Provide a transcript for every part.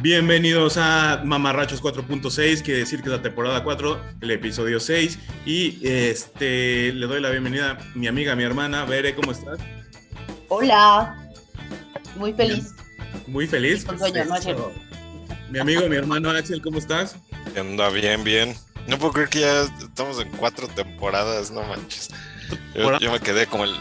Bienvenidos a Mamarrachos 4.6, quiere decir que es la temporada 4, el episodio 6. Y este le doy la bienvenida a mi amiga, mi hermana, Bere, ¿cómo estás? Hola, muy feliz. Muy feliz. Con sueño, ¿no, Axel? Mi amigo, mi hermano Axel, ¿cómo estás? Anda bien, bien. No puedo creer que ya estamos en cuatro temporadas, no manches. Yo, yo me quedé como el.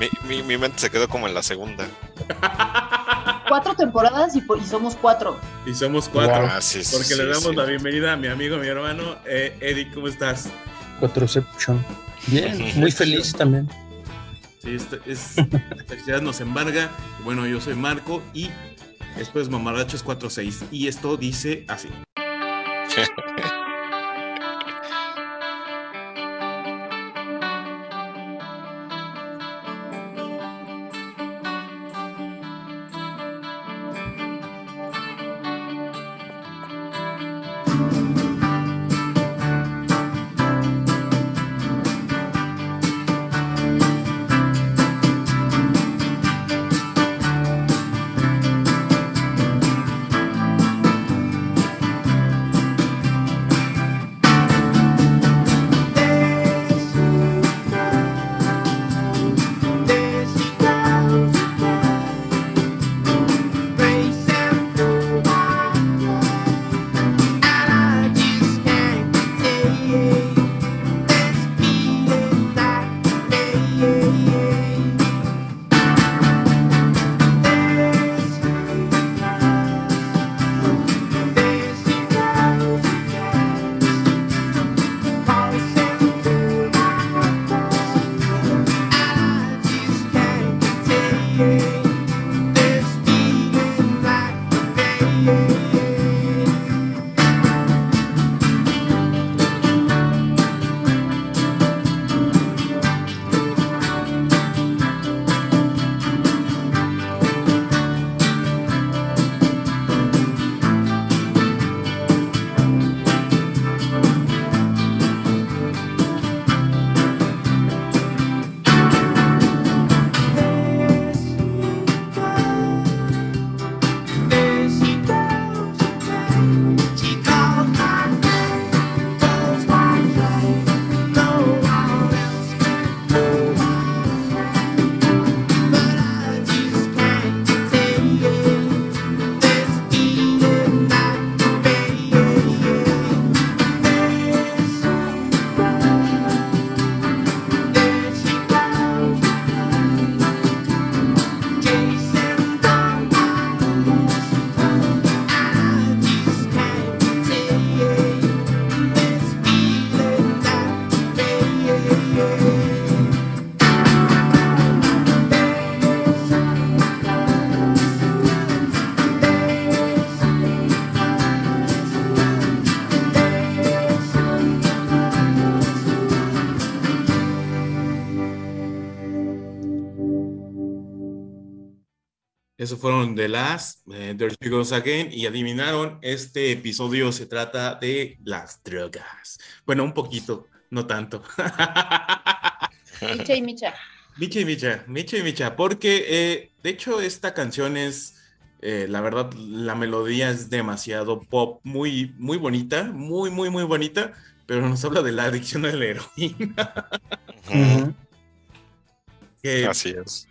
Mi, mi, mi mente se quedó como en la segunda. Cuatro temporadas y, somos cuatro. Y somos cuatro. Ah, sí, sí, Porque le damos sí. la bienvenida a mi amigo, mi hermano, eh, Eddie, ¿cómo estás? Quatroception. Bien, muy feliz también. Sí, esta- es, la felicidad nos embarga. Bueno, yo soy Marco y después Mamarrachos 4.6. Y esto dice así. Eso fueron The Last, eh, There She Goes Again, y adivinaron, este episodio se trata de las drogas. Bueno, un poquito, no tanto. Micha y Micha. Micha y Micha, Micha y Micha, porque eh, de hecho esta canción es, eh, la verdad, la melodía es demasiado pop, muy, muy bonita, muy, muy, muy bonita, pero nos habla de la adicción a la heroína. Que Así es.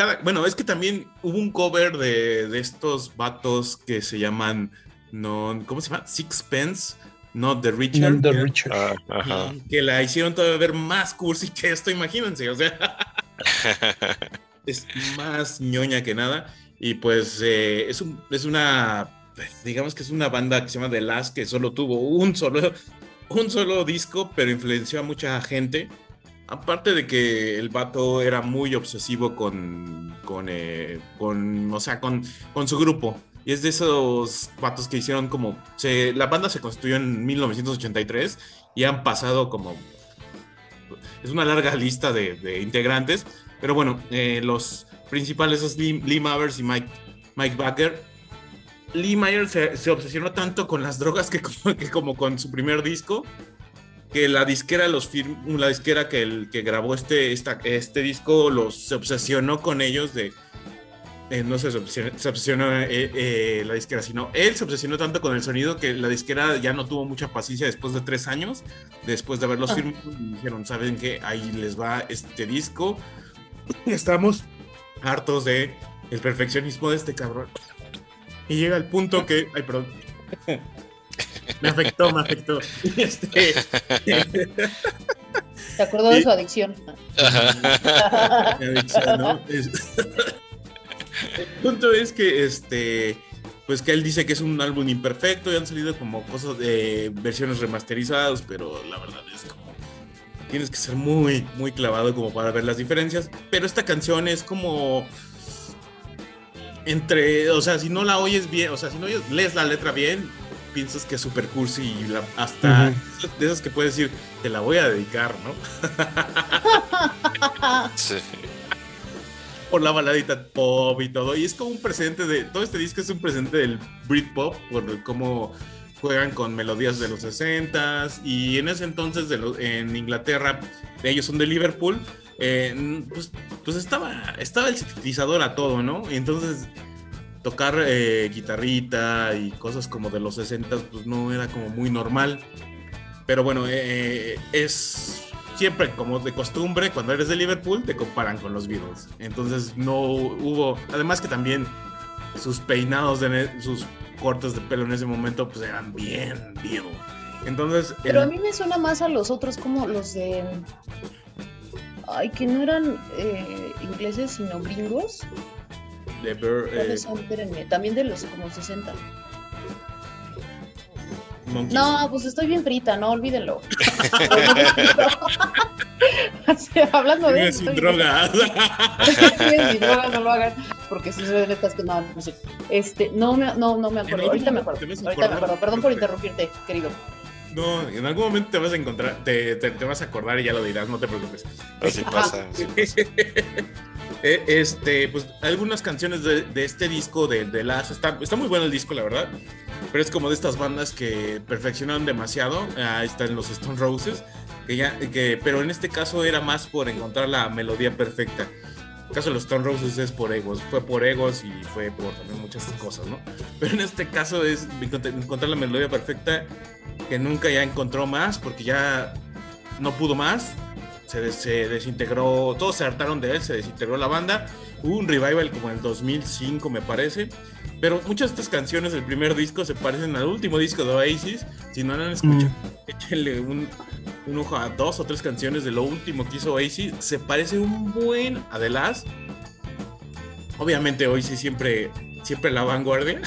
Cada- bueno, es que también hubo un cover de, de estos vatos que se llaman, no, ¿cómo se llama? Sixpence, Not the Richer. Not the que- Richard. Ah, ajá. que la hicieron todavía ver más cursi que esto, imagínense, o sea, es más ñoña que nada. Y pues eh, es, un- es una, digamos que es una banda que se llama The Last, que solo tuvo un solo, un solo disco, pero influenció a mucha gente. Aparte de que el vato era muy obsesivo con, con, eh, con o sea, con, con su grupo. Y es de esos vatos que hicieron como... Se, la banda se construyó en 1983 y han pasado como... Es una larga lista de, integrantes, pero bueno, eh, los principales es Lee, Lee Mavers y Mike, Mike Baker. Lee Myers se, se obsesionó tanto con las drogas que como, que como con su primer disco, que la disquera, los firm- la disquera que, el, que grabó este, esta- este disco los se obsesionó con ellos de eh, no se obsesionó, se obsesionó eh, eh, la disquera, sino él se obsesionó tanto con el sonido que la disquera ya no tuvo mucha paciencia después de tres años, después de haberlos Ah. firmado, y dijeron, ¿saben qué? Ahí les va este disco. Estamos hartos de el perfeccionismo de este cabrón. Y llega el punto que, ay, perdón. Me afectó, me afectó. Este, ¿Te acuerdas de su adicción? mi adicción, ¿no? Es- El punto es que este pues que él dice que es un álbum imperfecto y han salido como cosas de versiones remasterizadas, pero la verdad es como tienes que ser muy muy clavado como para ver las diferencias, pero esta canción es como entre, o sea, si no la oyes bien, o sea, si no oyes- lees la letra bien, piensas que es super cursi y la- hasta de esas que puedes decir, te la voy a dedicar, ¿no? Sí. por la baladita pop y todo. Y es como un presente de. Todo este disco es un presente del Britpop, por cómo juegan con melodías de los 60s. Y en ese entonces, de lo- en Inglaterra, ellos son de Liverpool. eh, pues, pues estaba, estaba el sintetizador a todo, ¿no? Y entonces tocar eh, guitarrita y cosas como de los 60s, pues no era como muy normal. Pero bueno, eh, es siempre como de costumbre, cuando eres de Liverpool, te comparan con los Beatles. Entonces no hubo, además que también sus peinados, de sus cortes de pelo en ese momento, pues eran bien Beatles. Entonces, el- Pero a mí me suena más a los otros como los de... Ay, que no eran eh, ingleses, sino gringos. De Bear, eh, ¿Cuáles son? Espérenme, también de los como 60. Monkeys. No, pues estoy bien frita, no, olvídenlo. Hablando de eso. sin estoy- drogas. Sin drogas, no lo hagan, porque si se estas que no, no sé. Este, no me, no, no me acuerdo, ahorita me acuerdo, ahorita me acuerdo, perdón por interrumpirte, querido. No, en algún momento te vas a encontrar, te, te- te vas a acordar y ya lo dirás, no te preocupes. Así pasa. así pasa. Eh, este, pues algunas canciones de, de este disco de, de Las está, está muy bueno el disco, la verdad. Pero es como de estas bandas que perfeccionaron demasiado. Ahí están los Stone Roses. Que ya, que, pero en este caso era más por encontrar la melodía perfecta. El caso de los Stone Roses es por egos. Fue por egos y fue por también muchas cosas, ¿no? Pero en este caso es encontrar la melodía perfecta que nunca ya encontró más porque ya no pudo más se, des- se desintegró, todos se hartaron de él, se desintegró la banda. Hubo un revival como en el 2005, me parece. Pero muchas de estas canciones del primer disco se parecen al último disco de Oasis. Si no lo han escuchado, échenle un, un ojo a dos o tres canciones de lo último que hizo Oasis. Se parece un buen a The Last. Obviamente Oasis siempre, siempre la vanguardia.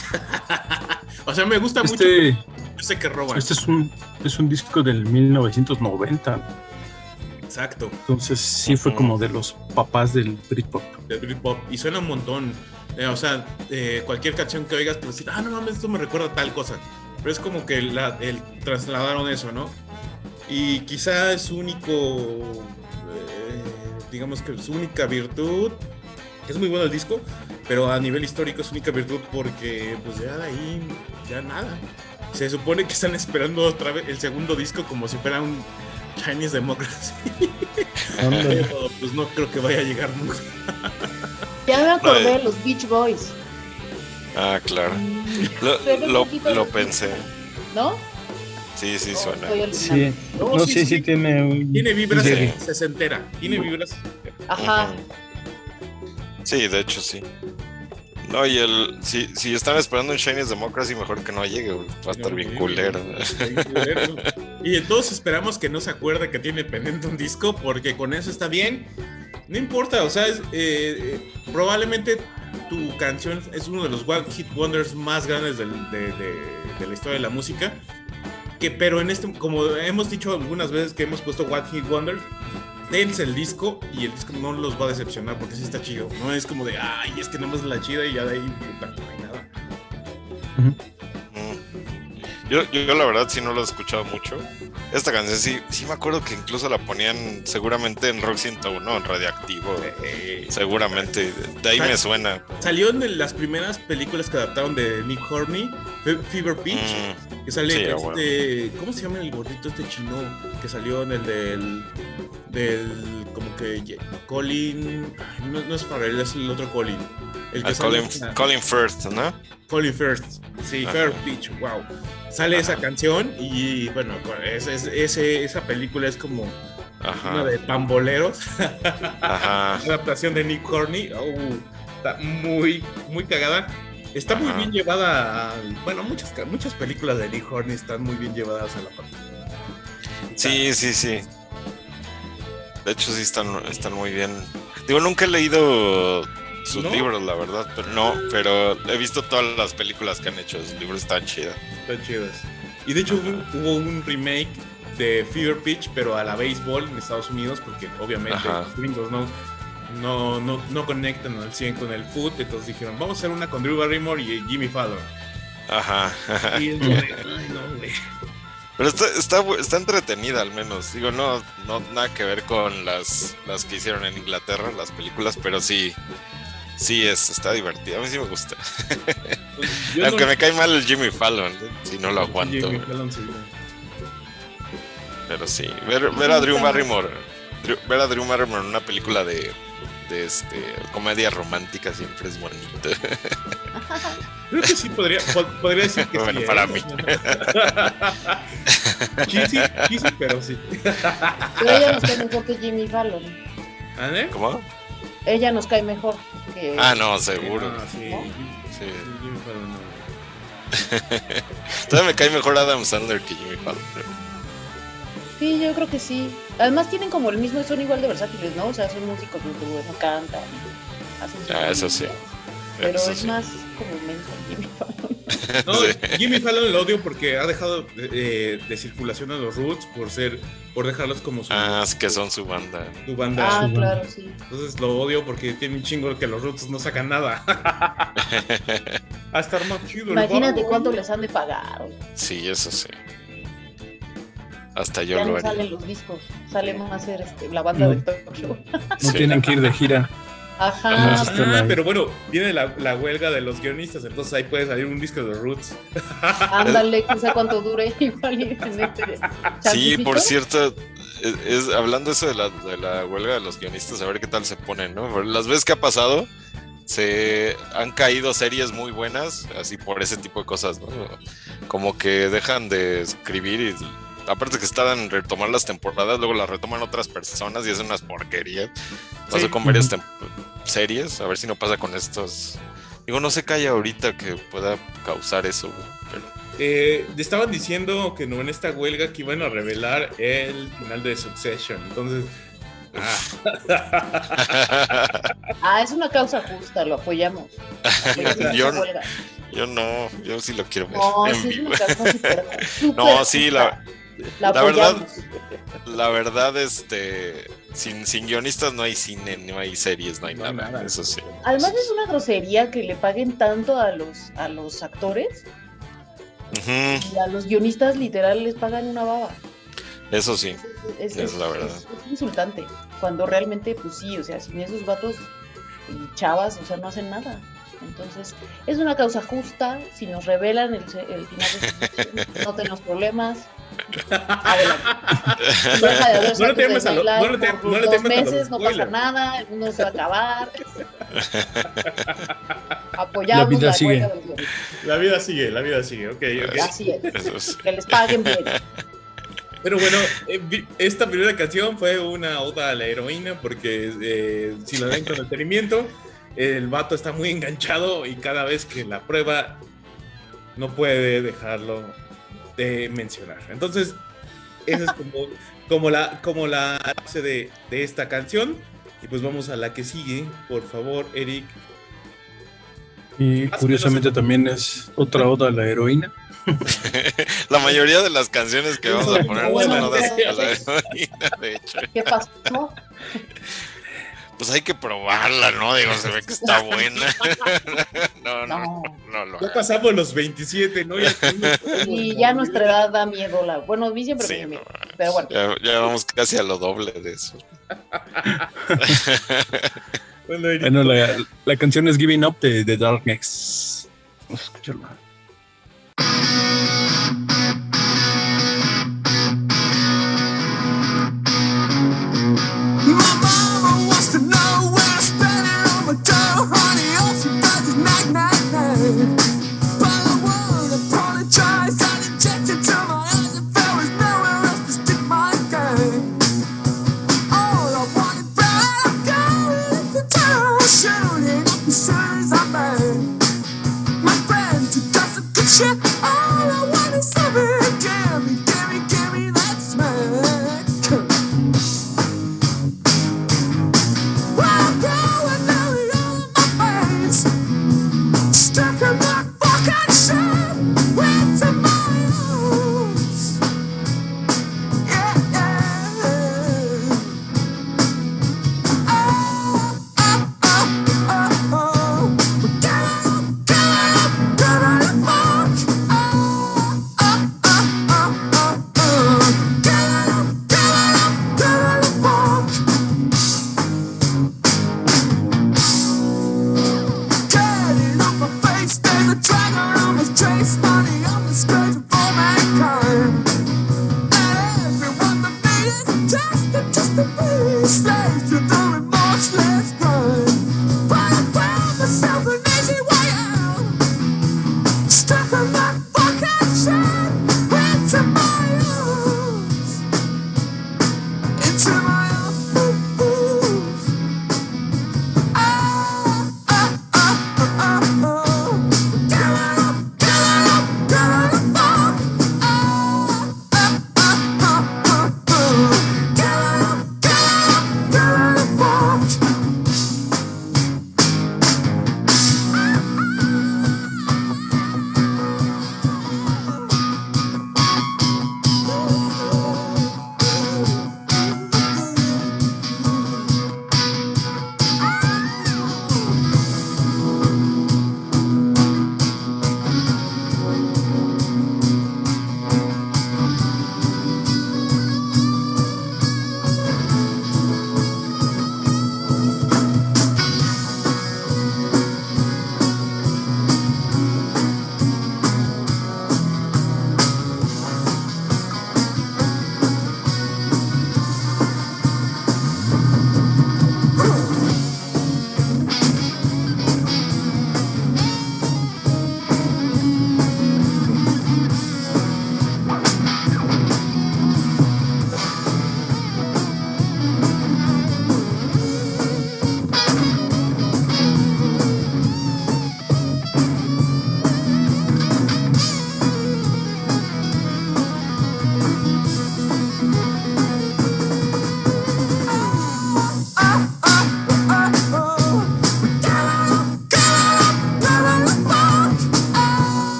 o sea, me gusta mucho. Este, Yo sé que roban. este es un es un disco del 1990, Exacto. entonces sí fue como de los papás del Britpop. de Britpop y suena un montón. Eh, o sea, eh, cualquier canción que oigas, pues decir, ah, no mames, esto me recuerda a tal cosa. Pero es como que la, el, trasladaron eso, ¿no? Y quizá es su único, eh, digamos que su única virtud, es muy bueno el disco, pero a nivel histórico es su única virtud porque, pues ya de ahí, ya nada. Se supone que están esperando otra vez el segundo disco como si fuera un Chinese Democracy. Pero, pues no creo que vaya a llegar nunca. Ya me acordé de los Beach Boys, Ah, claro. Lo, lo, pensé. ¿no? Sí, sí, ¿O suena. Sí, No, no, sí, sí, tiene un... Tiene vibras Sí. de sesentera. Tiene vibras. Ajá. Sí, de hecho sí. No, y el. Si, si están esperando un Chinese Democracy, mejor que no llegue, güey. Va a estar bien culero. Y todos esperamos que no se acuerde que tiene pendiente un disco, porque con eso está bien. No importa, o sea, es, eh, eh, probablemente tu canción es uno de los One Hit Wonders más grandes del- de, de- de la historia de la música. Que, pero en este, como hemos dicho algunas veces que hemos puesto One Hit Wonders, dense el disco y el disco no los va a decepcionar porque sí está chido. No es como de, ay, es que no es la chida y ya de ahí no hay nada. Yo, yo la verdad sí no lo he escuchado mucho. Esta canción sí, sí me acuerdo que incluso la ponían seguramente en Rock 101, en Radioactivo. Seguramente, de ahí me suena. Salió en las primeras películas que adaptaron de Nick Horney, Fe- Fever Pitch, Mm, que sale sí, este, bueno. ¿cómo se llama el gordito este chino que salió en el del del como que Colin, no, no es Farrell, es el otro Colin. El que ah, Colin, Colin, Firth, ¿no? Colin Firth, sí, Firth Beach, wow. Sale esa canción y bueno, ese, esa película es como una de pamboleros. Ajá. adaptación de Nick Corney. Oh, está muy, muy cagada. Está muy bien llevada. bueno, muchas, muchas películas de Nick Horney están muy bien llevadas a la pantalla. Sí, sí, sí. De hecho, sí están, están muy bien. Digo, nunca he leído sus libros, la verdad, pero no, pero he visto todas las películas que han hecho. Sus libros están chidas. Están chidas. Y de hecho hubo, un remake de Fever Pitch, pero a la béisbol en Estados Unidos, porque obviamente los gringos no, no, no, no conectan al 100 con el foot, entonces dijeron, vamos a hacer una con Drew Barrymore y Jimmy Fallon. Ajá. Y es de, ay, no, güey. Pero está, está, está, entretenida al menos. Digo, no, no nada que ver con las, las que hicieron en Inglaterra, las películas, pero sí, sí es, está divertida. A mí sí me gusta. Pues Aunque me cae mal el Jimmy Fallon, si no lo aguanto. Pero sí, ver, ver a Drew Barrymore, ver a Drew Barrymore en una película de, de este, comedia romántica siempre es bonito. Creo que sí podría, podría decir que bueno, sí. para ¿eh? mí. Chisi, pero sí. Pero ella nos cae mejor que Jimmy Fallon. ¿Ah, ¿Cómo? Ella nos cae mejor que. Ah, no, seguro. Ah, sí. sí. Jimmy Fallon no. Todavía me cae mejor Adam Sandler que Jimmy Fallon. Sí, yo creo que sí. Además tienen como el mismo, son igual de versátiles, ¿no? O sea, son músicos muy buenos, cantan, hacen Ah, eso sí. Pero es más como menso Jimmy Fallon. No, Jimmy Fallon lo odio porque ha dejado de, de, circulación a los Roots por ser, por dejarlos como su Ah, es que son su banda. Su banda. Ah, claro, sí. Entonces lo odio porque tiene un chingo que los Roots no sacan nada. a estar más chido. Imagínate cuánto les han de pagar. Sí, eso sí. Hasta yo ya lo no salen los discos, sale más hacer este, la banda de talk show. No tienen que ir de gira. Ajá. Ah, pero bueno, viene la, la, huelga de los guionistas, entonces ahí puede salir un disco de Roots. Ándale, no sé cuánto dure igual y Sí, por cierto, es, hablando eso de la, de la huelga de los guionistas, a ver qué tal se ponen, ¿no? Las veces que ha pasado, se han caído series muy buenas, así por ese tipo de cosas, ¿no? Como que dejan de escribir y aparte que están retomar las temporadas, luego las retoman otras personas y es unas porquerías. Pasó con varias series, a ver si no pasa con estos. Digo, no se calla ahorita que pueda causar eso, pero... Eh, estaban diciendo que no en esta huelga que iban a revelar el final de Succession, entonces... Ah. ah, es una causa justa, lo apoyamos. yo, yo, no, yo sí lo quiero ver. No, sí, no, sí, la, la, verdad, la verdad, este, sin, sin guionistas no hay cine, no hay series, no hay nada, Eso sí. Además es una grosería que le paguen tanto a los, a los actores y a los guionistas literal les pagan una baba. Eso sí, es, la verdad. Es, insultante, cuando realmente, pues sí, o sea, sin esos vatos y chavas, o sea, no hacen nada. Entonces, es una causa justa. Si nos revelan el, el final, de no tenemos problemas. Adelante. No, le temas a no le dos meses, no pasa nada, el mundo se va a acabar. Apoyamos la vida sigue. La vida sigue, la vida sigue, ok, okay. Así es. Que les paguen bien. Pero bueno, eh, esta primera canción fue una oda a la heroína porque eh, si la ven con detenimiento, el vato está muy enganchado y cada vez que la prueba no puede dejarlo de mencionar. Entonces, esa es como, como la, como la base de, de, esta canción. Y pues vamos a la que sigue, por favor, Eric. Y curiosamente también es otra oda a la heroína. la mayoría de las canciones que vamos a poner son odas a la heroína, de hecho. ¿Qué pasó? pues hay que probarla, ¿no? Digo, se ve que está buena. no, no, no, no, Ya pasamos los 27, ¿no? Ya y ya nuestra edad da miedo. La... Bueno, a mí siempre me miedo. pero bueno. Ya, vamos casi a lo doble de eso. bueno, la, la, canción es Giving Up de, de Dark Next. Vamos a escucharla.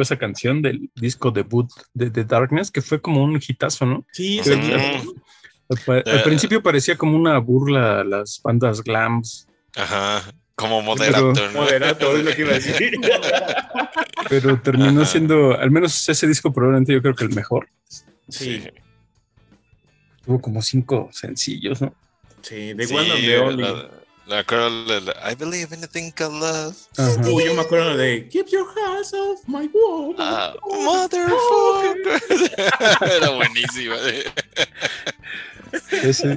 Esa canción del disco debut de The Darkness, que fue como un hitazo, ¿no? Sí, sí. Al, eh. principio parecía como una burla a las bandas glams. Ajá, como moderato. Moderato, es lo que iba a decir. Pero terminó siendo, al menos ese disco probablemente yo creo que el mejor. Sí. Tuvo como cinco sencillos, ¿no? Sí, de One of the Only. La I believe in the thing called love. Uy, yo me acuerdo de Keep your hands off my wall. Ah, motherfucker. Era buenísima.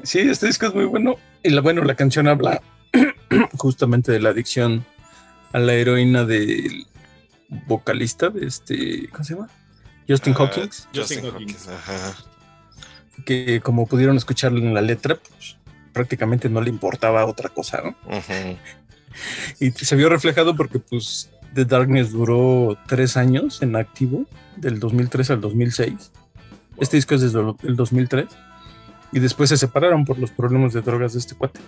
sí, este disco es muy bueno. Y la, bueno, la canción habla justamente de la adicción a la heroína del vocalista de este, ¿cómo se llama? Justin uh, Hawkins. Justin Hawkins, ajá. Que como pudieron escuchar en la letra, pues, prácticamente no le importaba otra cosa, ¿no? Y se vio reflejado porque pues The Darkness duró tres años en activo, del 2003 al 2006. Este disco es desde el 2003. Y después se separaron por los problemas de drogas de este cuate.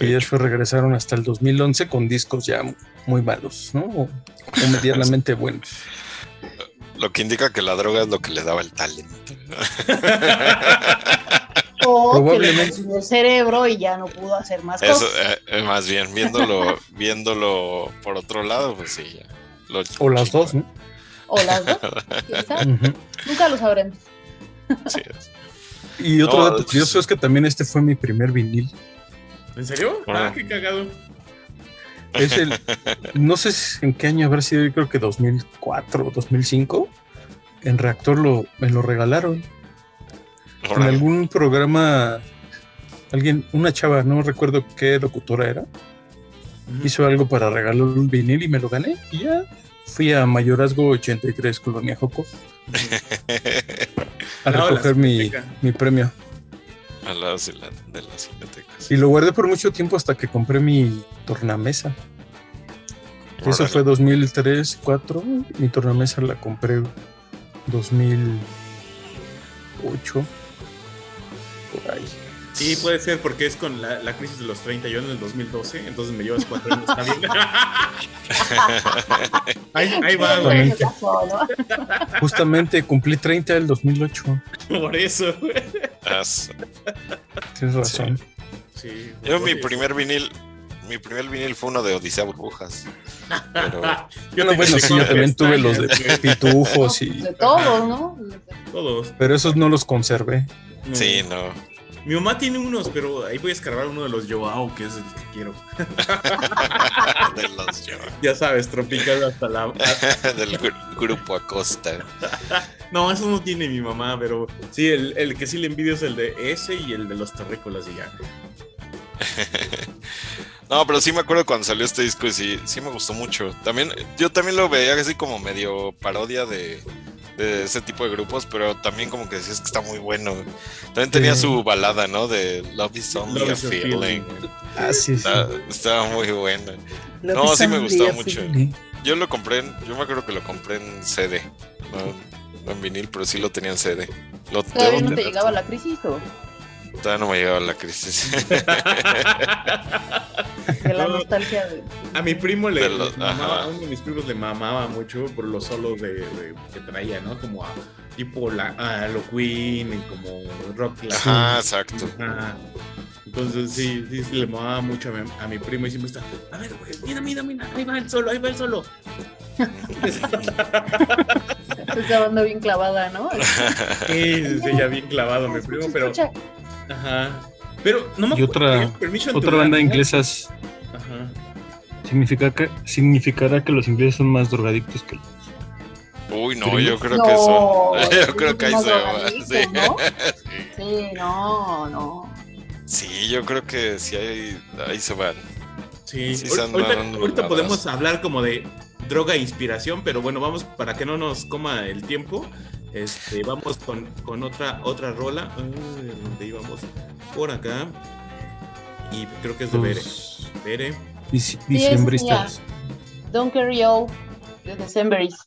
y después regresaron hasta el 2011 con discos ya muy malos, ¿no? O, medianamente buenos. Lo que indica que la droga es lo que le daba el talento. Probablemente. el cerebro y ya no pudo hacer más Eso, cosas. Eh, más bien, viéndolo, viéndolo por otro lado, pues sí. o las dos, ¿no? O las dos. Nunca lo sabremos. Sí. Y otro dato curioso es que también este fue mi primer vinil. ¿En serio? Ah, qué cagado. Es el, no sé en qué año habrá sido, yo creo que 2004 o 2005. En Reactor lo, me lo regalaron en algún programa alguien, una chava, no recuerdo qué locutora era, hizo algo para regalar un vinil y me lo gané. Y ya fui a Mayorazgo 83, Colonia Joco, a recoger mi, mi, premio. A la, de las Y lo guardé por mucho tiempo hasta que compré mi tornamesa. Eso fue 2003, 2004. Mi tornamesa la compré 2008. Por ahí. Sí, puede ser porque es con la, la, crisis de los 30, yo en el 2012, entonces me llevas cuatro años, está bien. ahí, va, güey. Justamente cumplí 30 el 2008. Por eso. Tienes razón. Sí. yo mi primer vinil, mi primer vinil fue uno de Odisea Burbujas. Pero... yo no, bueno, sí, yo también tuve los de pitujos y. De todos, ¿no? Todos. Pero esos no los conservé. Sí, no. Mi mamá tiene unos, pero ahí voy a escarbar uno de los Joao, que es el que quiero. de los Joao. Ya sabes, tropical hasta la. Del grupo Acosta. no, eso no tiene mi mamá, pero sí, el, el, que sí le envidio es el de ese y el de los terrícolas y ya. No, pero sí me acuerdo cuando salió este disco y sí, sí me gustó mucho. También, yo también lo veía así como medio parodia de, de ese tipo de grupos, pero también como que decías que está muy bueno. También tenía su balada, ¿no? De Love is Only a Feeling. Ah, sí, sí. Estaba, muy buena. no, sí me gustó mucho. Yo lo compré, yo me acuerdo que lo compré en CD, no, en vinil, pero sí lo tenía en CD. Lo, ¿Todavía no te llegaba la crisis o? Todavía no me llegaba la crisis. de la nostalgia A mi primo le, mamaba, a uno de mis primos le mamaba mucho por los solos de, que traía, ¿no? Como a, tipo la, a lo Queen y como rock clásico. Ajá, exacto. Entonces sí, sí, le mamaba mucho a mi, primo y siempre está, a ver, güey, mira, mira, mira, ahí va el solo, ahí va el solo. Se está bien clavada, ¿no? Sí, sí, ya bien clavado mi primo, pero Ajá. Pero no me Y otra, otra banda inglesa Ajá. Significa que, significará que los ingleses son más drogadictos que los. Uy, no, yo creo que son. Yo creo que ahí se va. Sí. ¿no? sí, no, no. Sí, yo creo que sí, ahí, ahí se van. Sí, ahorita, podemos hablar como de droga e inspiración, pero bueno, vamos para que no nos coma el tiempo. Este, vamos con, con otra, otra rola. ¿Dónde íbamos? Por acá. Y creo que es de Bere. Bere. Diciembristas. Don't carry all the Decemberists.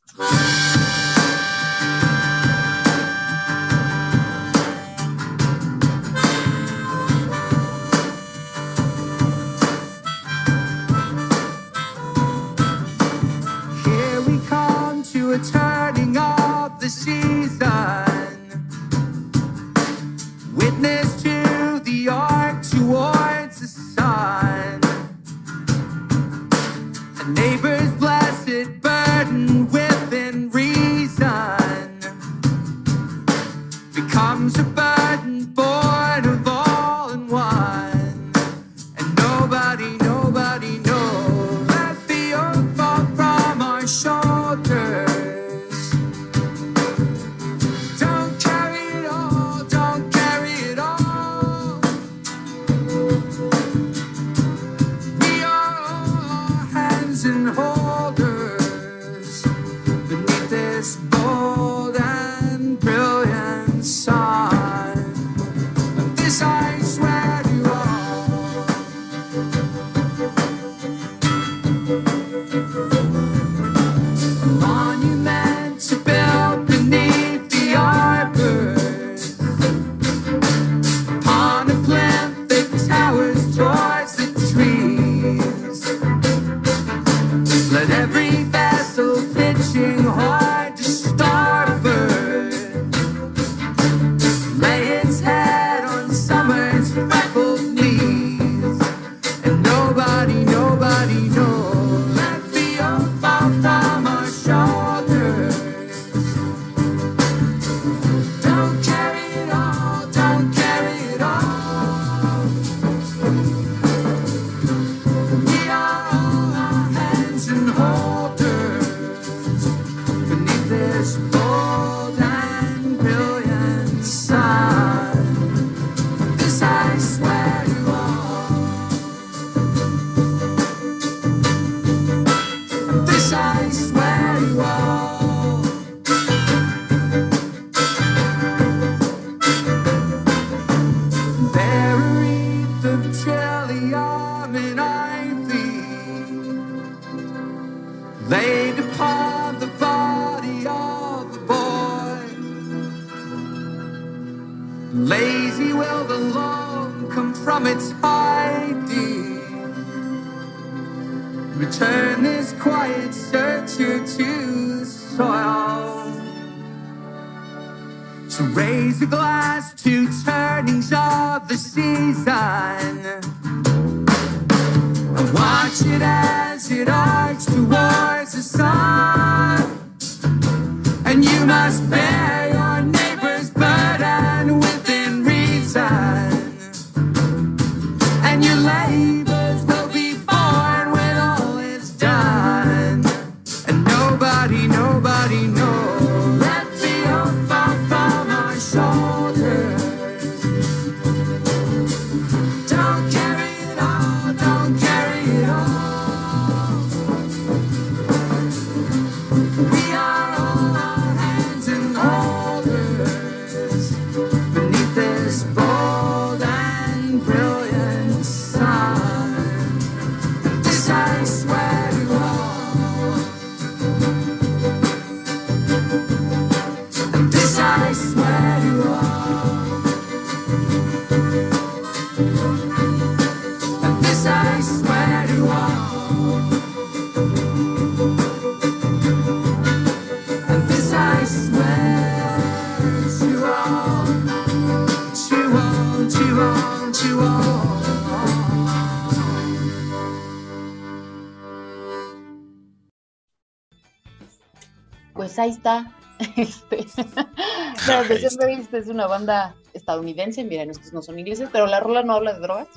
Pues ahí está. Este, está. Decemberists es una banda estadounidense, miren, estos no son ingleses, pero la rola no habla de drogas.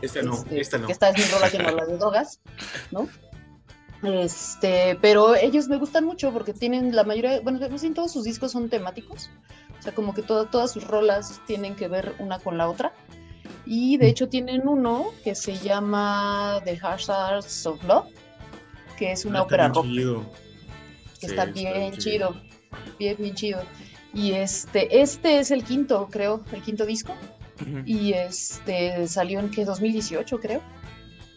Esta no, Este, esta no. Esta es mi rola que no habla de drogas, ¿no? Este, pero ellos me gustan mucho porque tienen la mayoría, bueno, no sé, todos sus discos son temáticos, o sea, como que todo- todas sus rolas tienen que ver una con la otra. Y de hecho tienen uno que se llama The Hazards of Love, que es una Ah, ópera rock, chido. Que Sí, está bien chido, bien, bien chido. Y este, este es el quinto, creo, el quinto disco. Y este salió en que 2018, creo.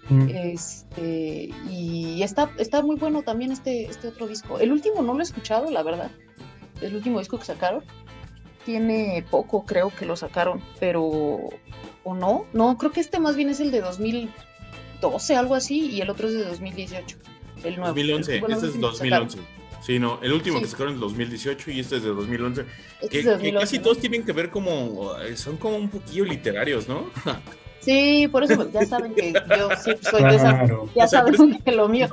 Mm. Este, y está, está muy bueno también este, este otro disco. El último no lo he escuchado, la verdad. El último disco que sacaron. Tiene poco, creo que lo sacaron, pero. ¿O no? No, creo que este más bien es el de 2012, algo así, y el otro es de 2018. El nuevo. 2011, Bueno, este es sacaron. 2011. Sí, no, el último Sí. que sacaron es 2018 y este es de 2011. Este Que, es que 2011, casi ¿no? todos tienen que ver como, eh, son como un poquillo literarios, ¿no? Sí, por eso ya saben que yo siempre soy de esa. Claro. Ya O sea, por saben que lo mío.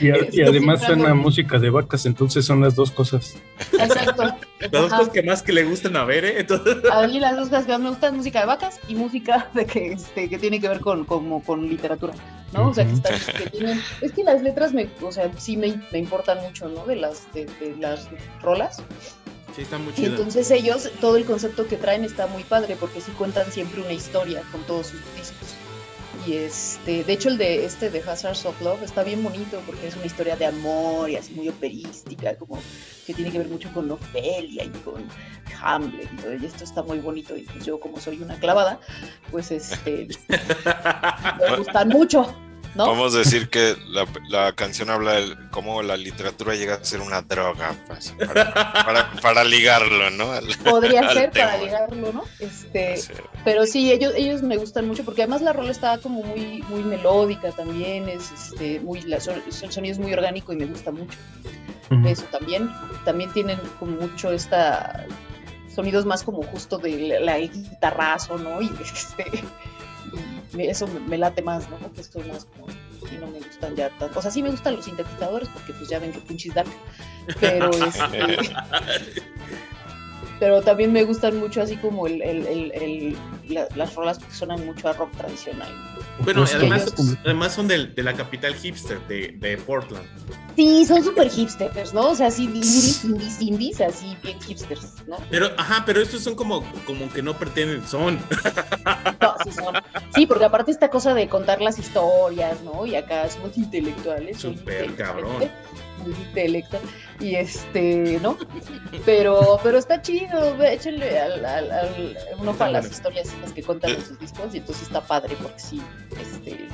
Y, a- y además suena música de vacas, entonces son las dos cosas. Exacto. Las dos Ajá. cosas que más que le gustan a ver, ¿eh? Entonces, A mí las dos cosas que más me gustan es música de vacas y música de que, este, que tiene que ver con, como, con literatura, ¿no? O sea, que, están, que tienen... Es que las letras, me, o sea, sí me, me importan mucho, ¿no? De las, de, de las rolas. Sí, está muy Y chido. entonces ellos, todo el concepto que traen está muy padre porque sí cuentan siempre una historia con todos sus discos. Y este, de hecho el de este de Hazards of Love está bien bonito porque es una historia de amor y así muy operística, como que tiene que ver mucho con Ofelia y con Hamlet y todo, y esto está muy bonito y pues yo como soy una clavada, pues este me gustan mucho, ¿no? Vamos a decir que la, la canción habla de cómo la literatura llega a ser una droga pues, para, para- para ligarlo, ¿no? Al- Podría al ser para ligarlo, ¿no? Este, Sí. Pero sí, ellos, ellos me gustan mucho porque además la rola está como muy, muy melódica también, es este, muy, la, son- el sonido es muy orgánico y me gusta mucho eso también. También tienen como mucho esta sonidos más como justo de la, la guitarrazo, ¿no? Y este eso me, late más, ¿no? Que estoy más como y no me gustan ya tanto. O sea, sí me gustan los sintetizadores porque pues ya ven que pinches dark, pero este pero también me gustan mucho así como el, el- el- el- la- las rolas que suenan mucho a rock tradicional. Bueno, Pues, además, ellos- además son del- de, la capital hipster, de, de Portland. Sí, son súper hipsters, ¿no? O sea, así indies, indies, indies, así bien hipsters, ¿no? Pero, ajá, pero estos son como, como que no pretenden, son. No, sí son. Sí, porque aparte esta cosa de contar las historias, ¿no? Y acá somos intelectuales. Súper cabrón. Muy intelectual. Y este, ¿no? Pero, pero está chido, échenle al, al, al- un ojo a las historias las que cuentan en sus discos y entonces está padre porque sí, este,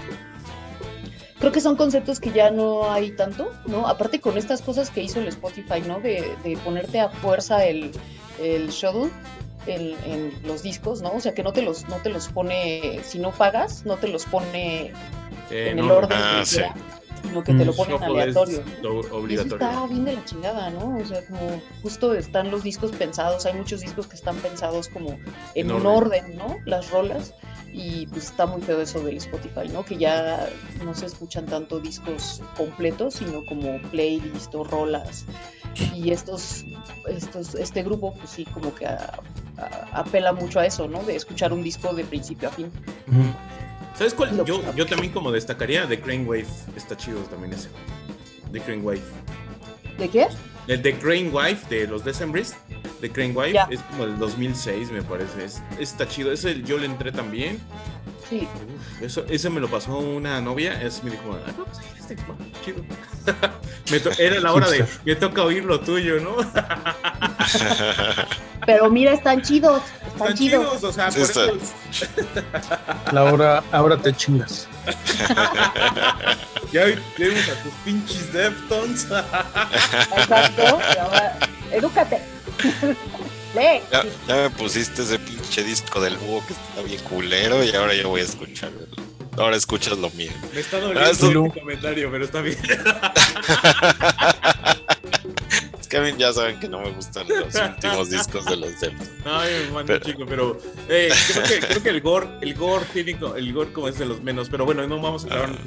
creo que son conceptos que ya no hay tanto, ¿no? Aparte con estas cosas que hizo el Spotify, ¿no? De, de ponerte a fuerza el, el shuttle en, en los discos, ¿no? O sea, que no te los, no te los pone, si no pagas, no te los pone Eh, en el orden ah, que sí. quiera, sino que te lo Mm, ponen shuffle aleatorio. lo Y eso obligatorio. está bien de la chingada, ¿no? O sea, como justo están los discos pensados, hay muchos discos que están pensados como en En un orden. orden, ¿no? Las rolas. Y pues está muy feo eso del Spotify, ¿no? Que ya no se escuchan tanto discos completos, sino como playlist o rolas. Y estos, estos, este grupo, pues sí, como que a- a- apela mucho a eso, ¿no? De escuchar un disco de principio a fin. Ujú. ¿Sabes cuál? Yo, yo también como destacaría The Crane Wave. Está chido también ese. The Crane Wave. ¿De qué? El The Crane Wave de los Decembris. The Crane Wave es como el 2006, me parece. Es, está chido. Ese yo le entré también. Sí. Uf, eso, ese me lo pasó una novia. Es me dijo, ah, no, pues ahí este, bueno, chido. Me to- era la hora de, me toca oír lo tuyo, ¿no? Pero mira, están chidos, están, chidos. chidos, o sea, Sí, por está. eso. La hora, ahora te chingas. Ya vimos a tus pinches Deftones. Exacto. ahora, edúcate. Lee. Ya, ya me pusiste ese pinche disco del búho que está bien culero y ahora ya voy a escuchar. Ahora escuchas lo mío. Me está Ah, doliendo el comentario, pero está bien. Es que a mí ya saben que no me gustan los últimos discos de los Deftones. Ay, mano, Pero- chico, pero eh, creo, que, creo que el gore, el gore tiene el gore como es de los menos, pero bueno, no vamos a hablar.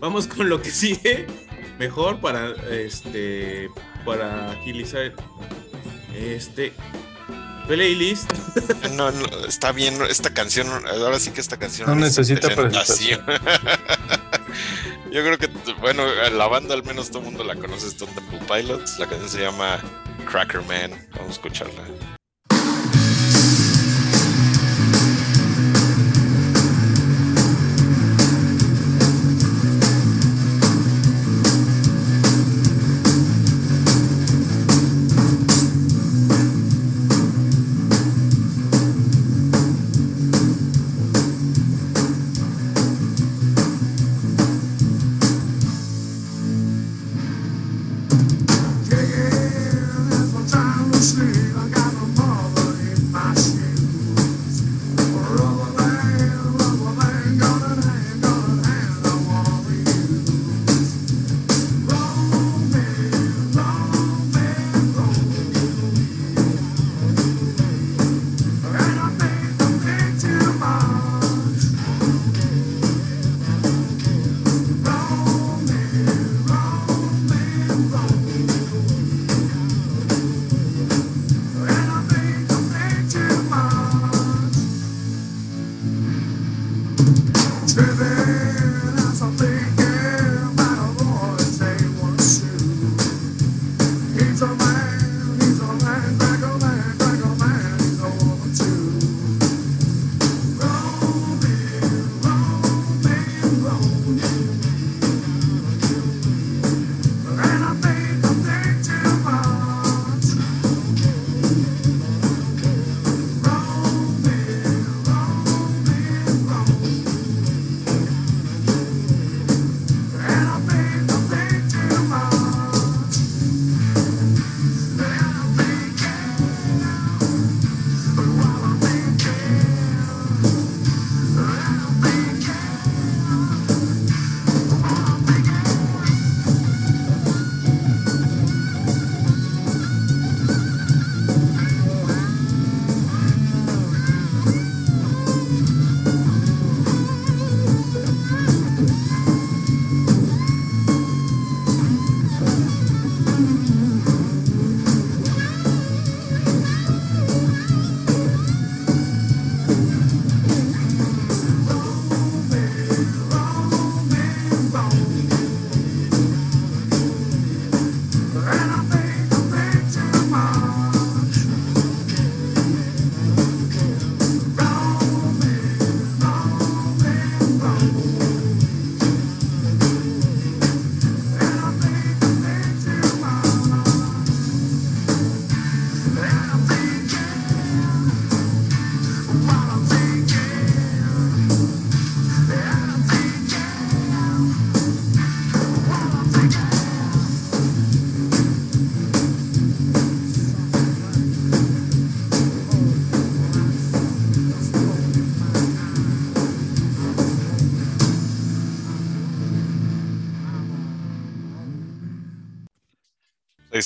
Vamos con lo que sigue mejor para este para agilizar este playlist. No, no, está bien, esta canción, ahora sí que esta canción No necesita presentación. Yo creo que, bueno, la banda al menos todo el mundo la conoce, Stone Temple Pilots. La canción se llama Cracker Man. Vamos a escucharla.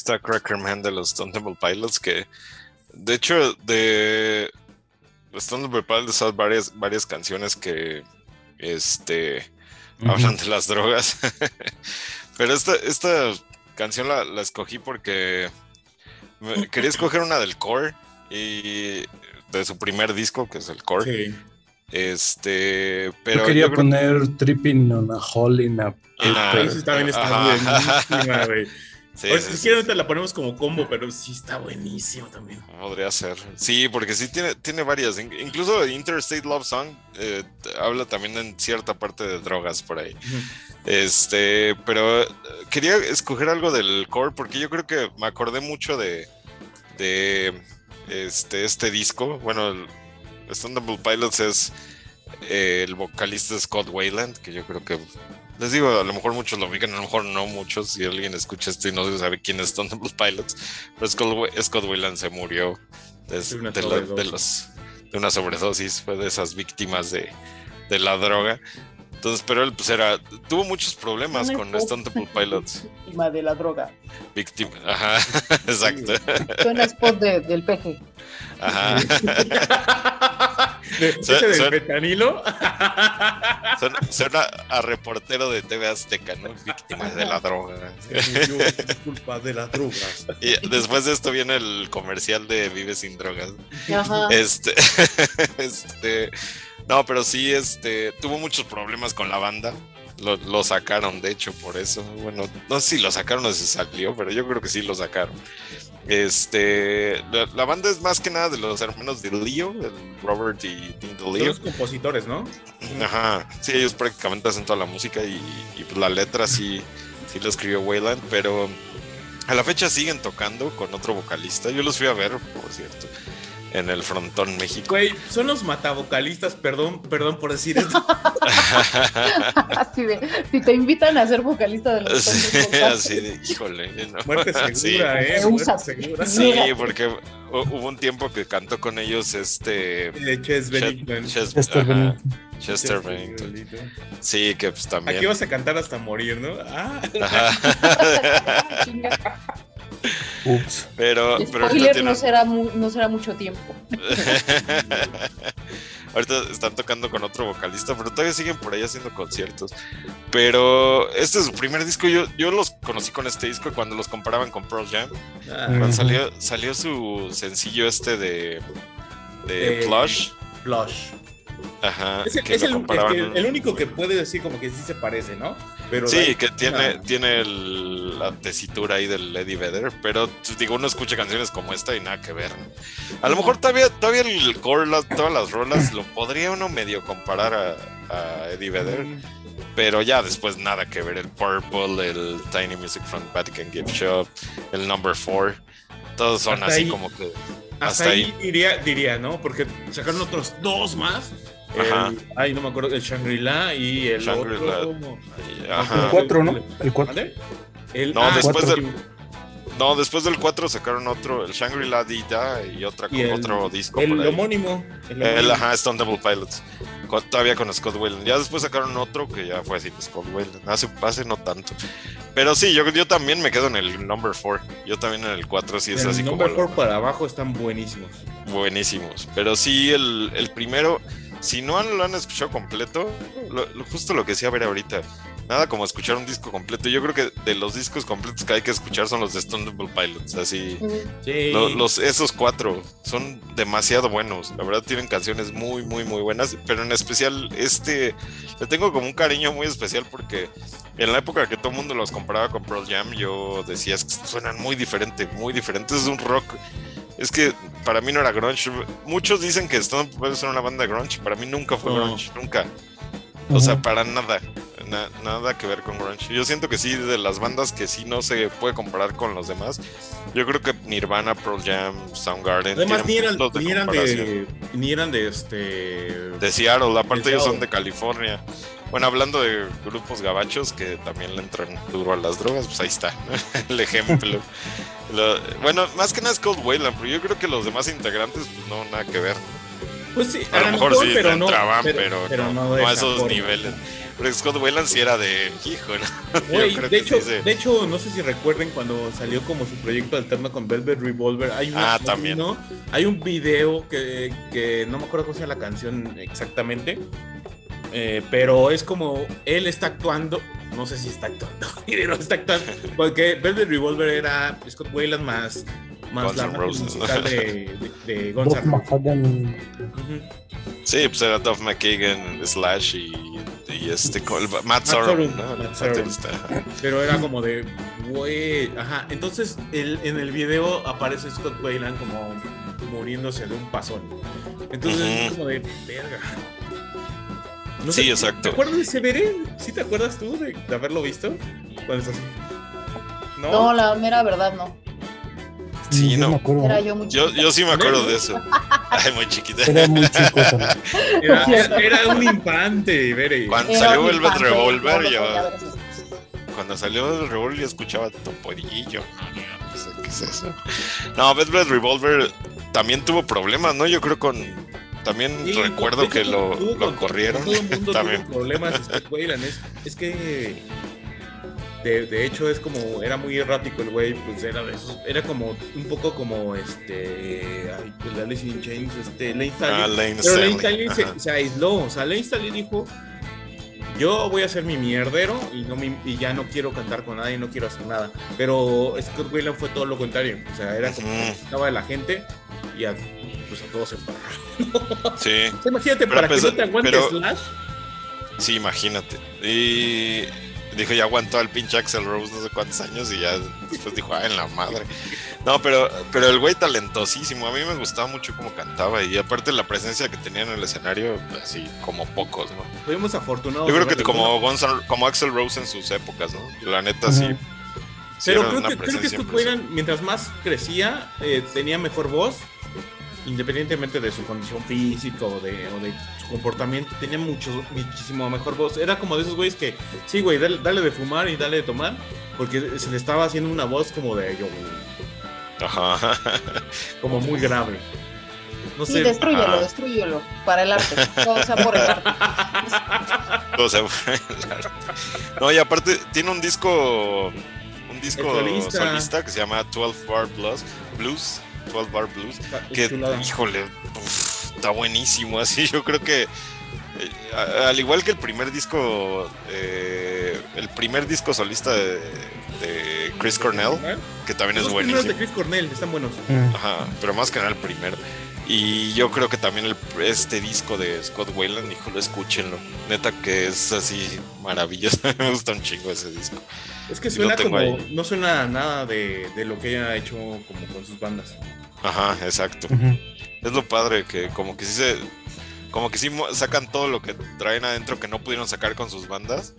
Está Cracker Man de los Stone Temple Pilots, que de hecho de Stone Temple Pilots hay varias, varias canciones que este, hablan de las drogas. Pero esta, esta canción la, la escogí porque me- quería escoger una del core y de su primer disco, que es el core. Sí. Este, pero Yo quería yo creo- poner Tripping on a Hole in a Ah, también está Ajá. Sí, Ahora, sí, si sí, la ponemos como combo, pero sí está buenísimo también. Podría ser. Sí, porque sí tiene, tiene varias. In- Incluso Interstate Love Song eh, habla también en cierta parte de drogas por ahí. Este, pero eh, quería escoger algo del core porque yo creo que me acordé mucho de, de este, este disco. Bueno, Temple Pilots es eh, el vocalista Scott Wayland, que yo creo que les digo, a lo mejor muchos lo ubican, a lo mejor no muchos. Si alguien escucha esto y no sabe quién es Stone Temple Pilots, pero Scott, Scott Wayland se murió des- De una de, la- de sobredosis. los, de una sobredosis, fue de esas víctimas de, de la droga. Entonces, pero él pues era, tuvo muchos problemas Una con Temple Pilots. Víctima de la droga. Víctima, ajá, exacto. Suena spot de- del peje. Ajá. ¿Ese del fentanilo? Suena, suena a reportero de TV Azteca, ¿no? Víctima de la droga. Culpa de las drogas. Y después de esto viene el comercial de Vive sin drogas. Ajá. Este, este, no, pero sí, este, tuvo muchos problemas con la banda. Lo, lo sacaron, de hecho, por eso. Bueno, no sé si lo sacaron o si salió, pero yo creo que sí lo sacaron. Este, la, la banda es más que nada de los hermanos de Leo, Robert y Son DeLeo. los compositores, ¿no? Ajá, sí, ellos prácticamente hacen toda la música y, y, pues la letra sí, sí lo escribió Wayland, pero a la fecha siguen tocando con otro vocalista. Yo los fui a ver, por cierto, en el Frontón México. Güey, son los matavocalistas, perdón, perdón por decir esto. Así de, si te invitan a ser vocalista de los Sí, así de, híjole. no. Muerte segura, Sí. ¿eh? Muerte segura. Sí, porque hu- hubo un tiempo que cantó con ellos este Ches Bennington. Ches- Chester Bennington. Sí, que pues también. Aquí vas a cantar hasta morir, ¿no? Ah. Ups. pero, pero tienen- no será, mu- no será mucho tiempo. Ahorita están tocando con otro vocalista, pero todavía siguen por ahí haciendo conciertos. Pero este es su primer disco. Yo, yo los conocí con este disco cuando los comparaban con Pearl Jam. ah, Cuando salió, salió su sencillo este de, de Eh, Plush. Blush. Ajá. Es, el, es único que puede decir como que sí se parece, ¿no? Pero Sí, que tiene, tiene la tesitura ahí del Eddie Vedder, pero pues, digo, uno escucha canciones como esta y nada que ver. A lo mejor todavía, todavía el core, la- todas las rolas, lo podría uno medio comparar a, a Eddie Vedder, pero ya después nada que ver. El Purple, el Tiny Music from Vatican Gift Shop, el Number 4, todos son Hasta así ahí. como que... Hasta, hasta ahí, ahí. Diría, diría, ¿no? Porque sacaron otros dos más. Ajá. El- ay, no me acuerdo, el Shangri-La y el Shangri-La. otro. Ajá. El 4, ¿no? El 4. ¿Vale? El, No, ah, después cuatro. del- No, después del 4 sacaron otro, el Shangri-La Dita y otra, Y el- otro disco El por ahí. homónimo. El, El, ajá, Stone Temple Pilots. Con- todavía con Scott Wayland. Ya después sacaron otro que ya fue así de Scott Wayland. Hace, hace no tanto. Pero sí, yo, yo también me quedo en el number 4. Yo también en el 4 sí es el así como number lo- four para abajo están buenísimos. buenísimos. Pero sí, el, el primero, si no lo han escuchado completo, lo- justo lo que decía ver ahorita. Nada como escuchar un disco completo. Yo creo que de los discos completos que hay que escuchar son los de Stone Temple Pilots. Así. Sí. Lo- los, esos cuatro son demasiado buenos. La verdad tienen canciones muy, muy, muy buenas. Pero en especial este, le tengo como un cariño muy especial porque en la época que todo el mundo los comparaba con Pearl Jam, yo decía es que suenan muy diferente, muy diferente. Es un rock. Es que para mí no era grunge. Muchos dicen que Stone Temple Pilots era una banda de grunge. Para mí nunca fue No. grunge, nunca. O sea, para nada. Na- nada que ver con grunge. Yo siento que sí, de las bandas que sí no se puede comparar con los demás. Yo creo que Nirvana, Pearl Jam, Soundgarden. Además, ni eran, puntos ni eran de. Ni eran de este. De Seattle, aparte De ellos son de California. Bueno, hablando de grupos gabachos que también le entran duro a las drogas, pues ahí está el ejemplo. Lo- bueno, más que nada es Cold Wayland, pero yo creo que los demás integrantes, pues no, nada que ver. ¿no? Pues sí, A lo mejor sí pero no, entraban, pero, no, no no a esos forma. niveles. Pero Scott Wayland sí era de hijo, ¿no? Creo de, hecho, sí de hecho, no sé si recuerden cuando salió como su proyecto alterno con Velvet Revolver. Hay un, Ah, también. ¿no? Hay un video que, que no me acuerdo cómo se llama la canción exactamente. eh, pero es como él está actuando. No sé si está actuando, pero está actuando. Porque Velvet Revolver era Scott Wayland más, más Guns la musical de, de, de Guns N' Roses. Sí, pues era Duff McKagan, Slash y, y este el- Matt Sorum, Sorum, ¿no? Matt El Sorum. baterista. Pero era como de, güey, ajá. Entonces, el- en el video aparece Scott Wayland como muriéndose de un pasón. Entonces, es como de, verga. No Sí, sé, exacto. ¿Te acuerdas de ese Beren? ¿Sí te acuerdas tú de, de haberlo visto? Cuando estás así. ¿No? No, la mera verdad no. Sí, Yo no. me acuerdo. Era yo muy Yo, chiquita. yo sí me acuerdo de eso. Ay, muy chiquita. Era muy chico. Era, era- un infante, Beren. Cuando Era salió infante, Revolver, yo, cuando salió el Revolver yo escuchaba Toporillo. No sé qué es eso. No, Velvet Revolver también tuvo problemas, ¿no? Yo creo con... También Sí, recuerdo que lo, lo corrieron. Todo el mundo También. tuvo problemas. Es, es que de, de hecho es como era muy errático el güey, pues era era como un poco como este el de Alice in Chains, este Lane Staley. Ah, Lane Pero Lane Staley, se, se aisló, o sea, Lane Staley dijo yo voy a hacer mi mierdero y, no me- y ya no quiero cantar con nadie, no quiero hacer nada. Pero Scott Wayland fue todo lo contrario. O sea, era como estaba de la gente y a, pues a todos se pararon. Sí, imagínate, Pero para pues, que no te aguante pero- Slash. sí, imagínate. Y dijo, ya aguantó al pinche Axel Rose no sé cuántos años y ya después dijo, ah, en la madre. No, pero, pero el güey talentosísimo. A mí me gustaba mucho cómo cantaba y aparte la presencia que tenía en el escenario, así como pocos, ¿no? Fuimos afortunados. Yo creo que como, N'- como Axel Rose en sus épocas, ¿no? La neta sí. Pero creo que, creo que Wayland, mientras más crecía, eh, tenía mejor voz. Independientemente de su condición física o de, o de su comportamiento, tenía mucho, muchísimo mejor voz. Era como de esos güeyes que, sí, güey, dale, dale de fumar y dale de tomar, porque se le estaba haciendo una voz como de yo, Ajá. como muy grave. No Sí, sé. destruyelo, ajá. destruyelo. Para el arte. Todo sea por el arte. O sea, no, y aparte tiene un disco un disco El solista. solista. que se llama 12 Bar Blues 12 Bar Blues, que híjole, uf, está buenísimo, así yo creo que eh, al igual que el primer disco eh, el primer disco solista de, de Chris Cornell, que también es Los primeros de buenísimo. Chris Cornell están buenos. Mm. Ajá, pero más que nada el primero. Y yo creo que también el, este disco de Scott Wayland, híjole, escúchenlo. Neta que es así maravilloso. Me gusta un chingo ese disco. Es que Lo suena como. ahí. No suena nada de, de lo que ella ha hecho como con sus bandas. Ajá, exacto. Es lo padre que como que sí se... Como que sí sacan todo lo que traen adentro que no pudieron sacar con sus bandas.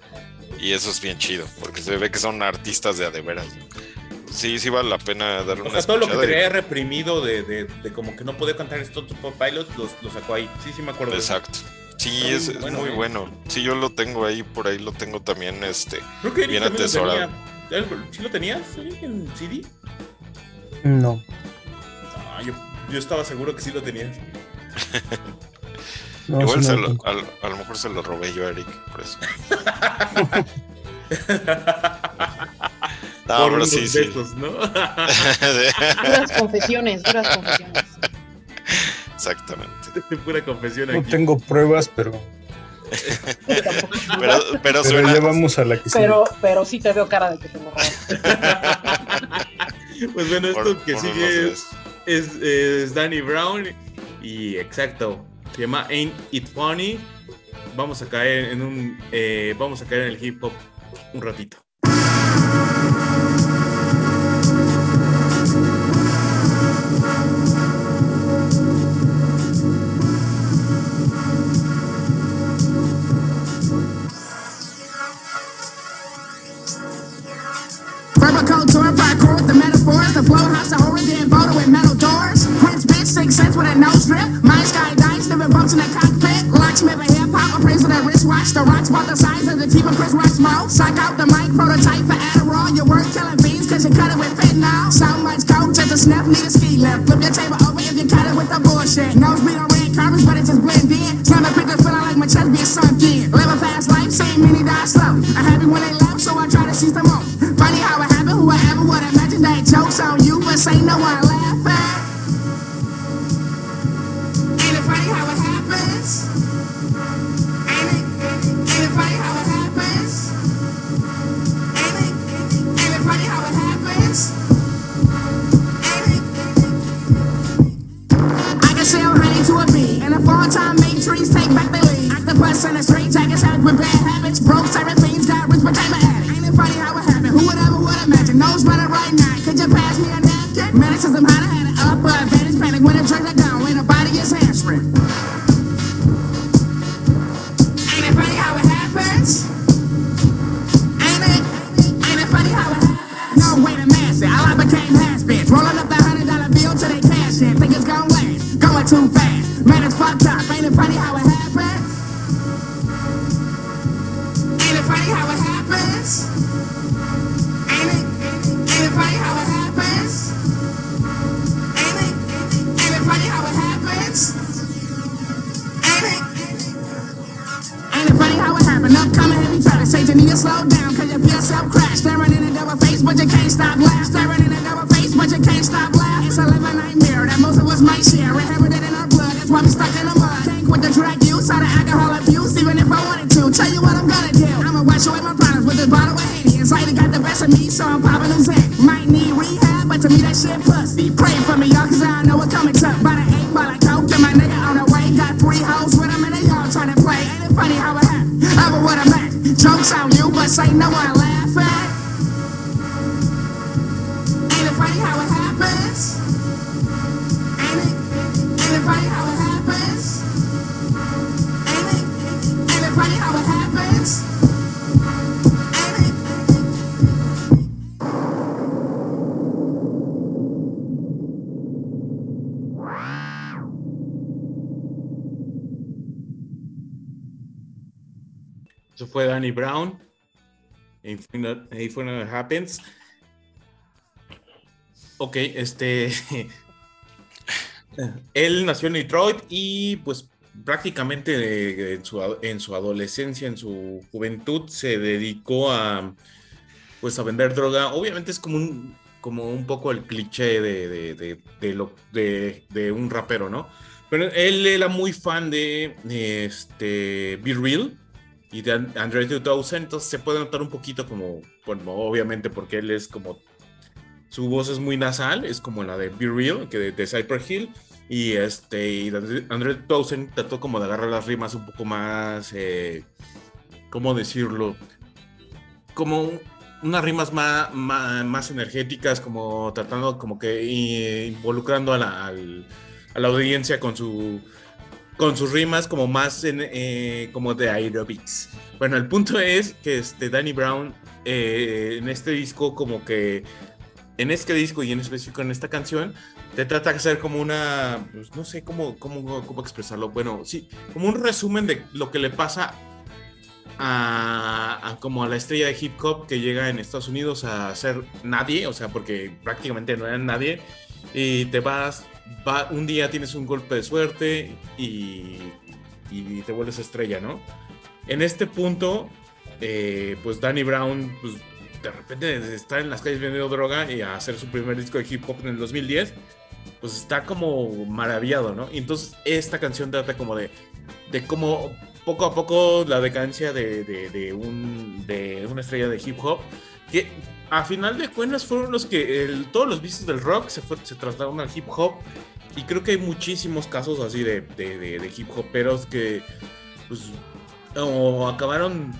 Y eso es bien chido, porque se ve que son artistas de a de veras. Sí, sí vale la pena darle O una sea, todo lo que escuchada y- tenía reprimido de, de, de como que no podía cantar Temple Pilots, los, lo sacó ahí. Sí, sí me acuerdo. de eso. Sí, es, muy es bueno, muy eh. bueno. Sí, yo lo tengo ahí, por ahí lo tengo también, este... Creo que bien lo atesorado. tenía. ¿Él- ¿Sí lo tenías en CD? No. Ah, yo, yo estaba seguro que sí lo tenías. no Igual se lo, al- a, lo mejor se lo robé yo a Eric, por eso. No, Por pero sí, sí. besos, ¿no? Duras confesiones, duras confesiones. Exactamente. Pura confesión No tengo pruebas, pero. Pero, pero pero suena. ya vamos a la que sigue. Pero, pero sí te veo cara de que te robas. Pues bueno, esto por- que por sigue es, es, es Danny Brown y exacto, se llama Ain't It Funny. Vamos a caer en un, eh, vamos a caer en el hip hop un ratito. Rubber coat tour, parkour with the metaphors. The flow house, the horror, then with metal doors. Prince bitch, six cents with a nose strip. My sky dice, living bumps in the cockpit. Locksmith and hip hop, appraisal that wristwatch. The rocks about the size of the and Chris Rock's mouth. Psych out the mic, prototype for Adderall. Your work killing cause you cut it with fentanyl. So much coke, just a sniff, need a ski lift. Flip your table over if you cut it with the bullshit. Nose bleed on Infinite, Infinite Happens. Ok, este. Él nació en Detroit y, pues, prácticamente eh, en su, en su adolescencia, en su juventud, se dedicó a, pues, a vender droga. Obviamente es como un, como un poco el cliché de, de, de un rapero, ¿no? Pero él era muy fan de este, Be Real y de And- Andre 2000, entonces se puede notar un poquito como, bueno, obviamente porque él es como, su voz es muy nasal, es como la de Be Real, que de, de Cyper Hill, y este, y 2000 trató como de agarrar las rimas un poco más, eh, ¿cómo decirlo? Como unas rimas más, más, energéticas, como tratando, como que eh, involucrando a la audiencia con su con sus rimas como más en, eh, como de aerobics. Bueno, el punto es que este Danny Brown eh, en este disco como que en este disco y en específico en esta canción te trata de hacer como una pues, no sé cómo, cómo cómo expresarlo. Bueno, sí, como un resumen de lo que le pasa a, como a la estrella de hip hop que llega en Estados Unidos a ser nadie, o sea, porque prácticamente no era nadie y te vas va, un día tienes un golpe de suerte y, y te vuelves estrella, ¿no? En este punto, eh, pues Danny Brown, pues de repente estar en las calles vendiendo droga y a hacer su primer disco de hip hop en el 2010, pues está como maravillado, ¿no? Y entonces esta canción trata como de, de cómo poco a poco la decadencia de, de, de un, de una estrella de hip hop, que a final de cuentas fueron los que todos los vicios del rock se, trasladaron al hip hop y creo que hay muchísimos casos así de, de, de- de hip hoperos que pues o acabaron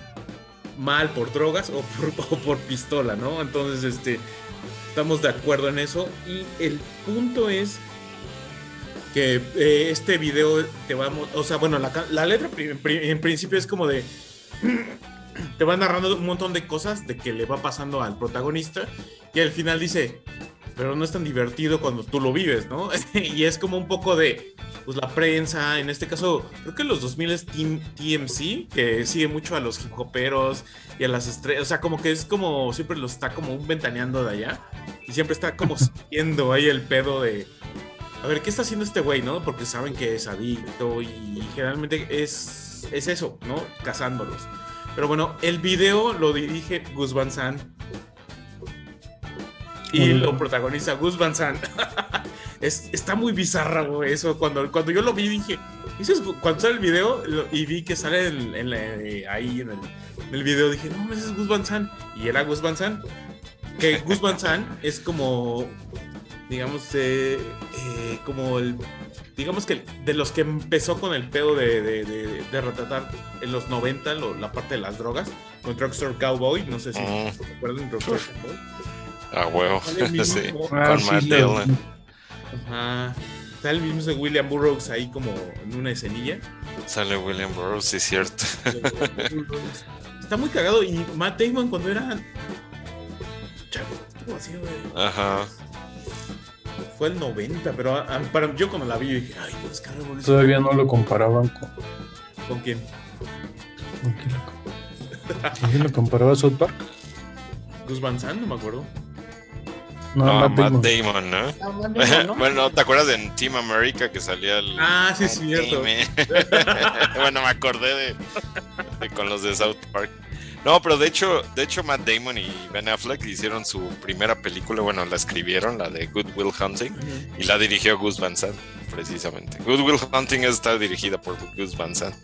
mal por drogas o por, pistola, ¿no? Entonces, este, estamos de acuerdo en eso y el punto es que eh, este video te va a mo- o sea, bueno, la, letra en principio es como de te va narrando un montón de cosas de que le va pasando al protagonista y al final dice, pero no es tan divertido cuando tú lo vives, ¿no? y es como un poco de, pues la prensa, en este caso, creo que los 2000 es TMC, que sigue mucho a los hip hoperos y a las estrellas, o sea, como que es como, siempre lo está como un ventaneando de allá y siempre está como siguiendo ahí el pedo de... A ver, ¿qué está haciendo este güey, no? Porque saben que es adicto y generalmente es, es eso, ¿no? Cazándolos. Pero bueno, el video lo dirige Gus Van Sant. Y lo protagoniza Gus Van Sant. es, está muy bizarra, güey, eso. Cuando, cuando yo lo vi dije, ¿Dices, cuando sale el video lo- y vi que sale eh, ahí en el, en el video, dije, no, ese es Gus Van Sant. Y era Gus Van Sant. Que Gus Van Sant es como, digamos, eh, eh, como el, digamos que de los que empezó con el pedo de, de, de- de retratar en los 90 lo- la parte de las drogas, con Rockstar Cowboy, no sé si Mm. se acuerdan de Rockstar Cowboy. A huevo. Sale el mismo- Sí. Ah, Con Matt lo- Dillon. Ajá. Está el mismo de William Burroughs ahí como en una escenilla. Sale William Burroughs, sí, cierto. Está muy cagado. Y Matt Damon cuando era. Chavo, estuvo así, güey. Ajá. Fue el 90, pero a- a- para, yo cuando la vi yo dije, ay, pues cabrón, Todavía no lo comparaban con. ¿Con quién? ¿Con quién lo, con quién lo comparaba a South Park? Gus Van Sant, no me acuerdo. No, Ah, Matt Matt Damon. Damon, ¿no? No, Matt Damon, ¿no? bueno, ¿te acuerdas de en Team America que salía el. Ah, sí, es cierto. Bueno, me acordé de, de con los de South Park. No, pero de hecho, de hecho Matt Damon y Ben Affleck hicieron su primera película, bueno, la escribieron, la de Good Will Hunting, y la dirigió Gus Van Sant, precisamente. Good Will Hunting está dirigida por Gus Van Sant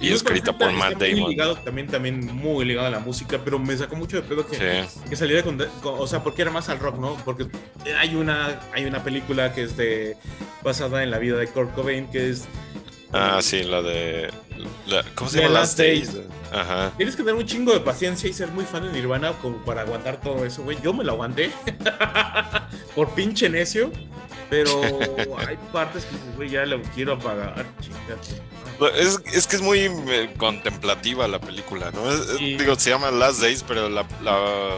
y escrita por Matt muy Damon. ligado, también, también muy ligado a la música, pero me sacó mucho de pedo que, Sí. que saliera con, con- O sea, porque era más al rock, ¿no? Porque hay una, hay una película que es de, basada en la vida de Kurt Cobain, que es Ah, sí, la de. La- ¿Cómo se llama? Last Days. Ajá. Tienes que tener un chingo de paciencia y ser muy fan de Nirvana como para aguantar todo eso, güey. Yo me lo aguanté por pinche necio, pero hay partes que, güey, ya lo quiero apagar. Es, es que es muy eh, contemplativa la película, ¿no? Es- es- Sí. Digo, se llama Last Days, pero la, la-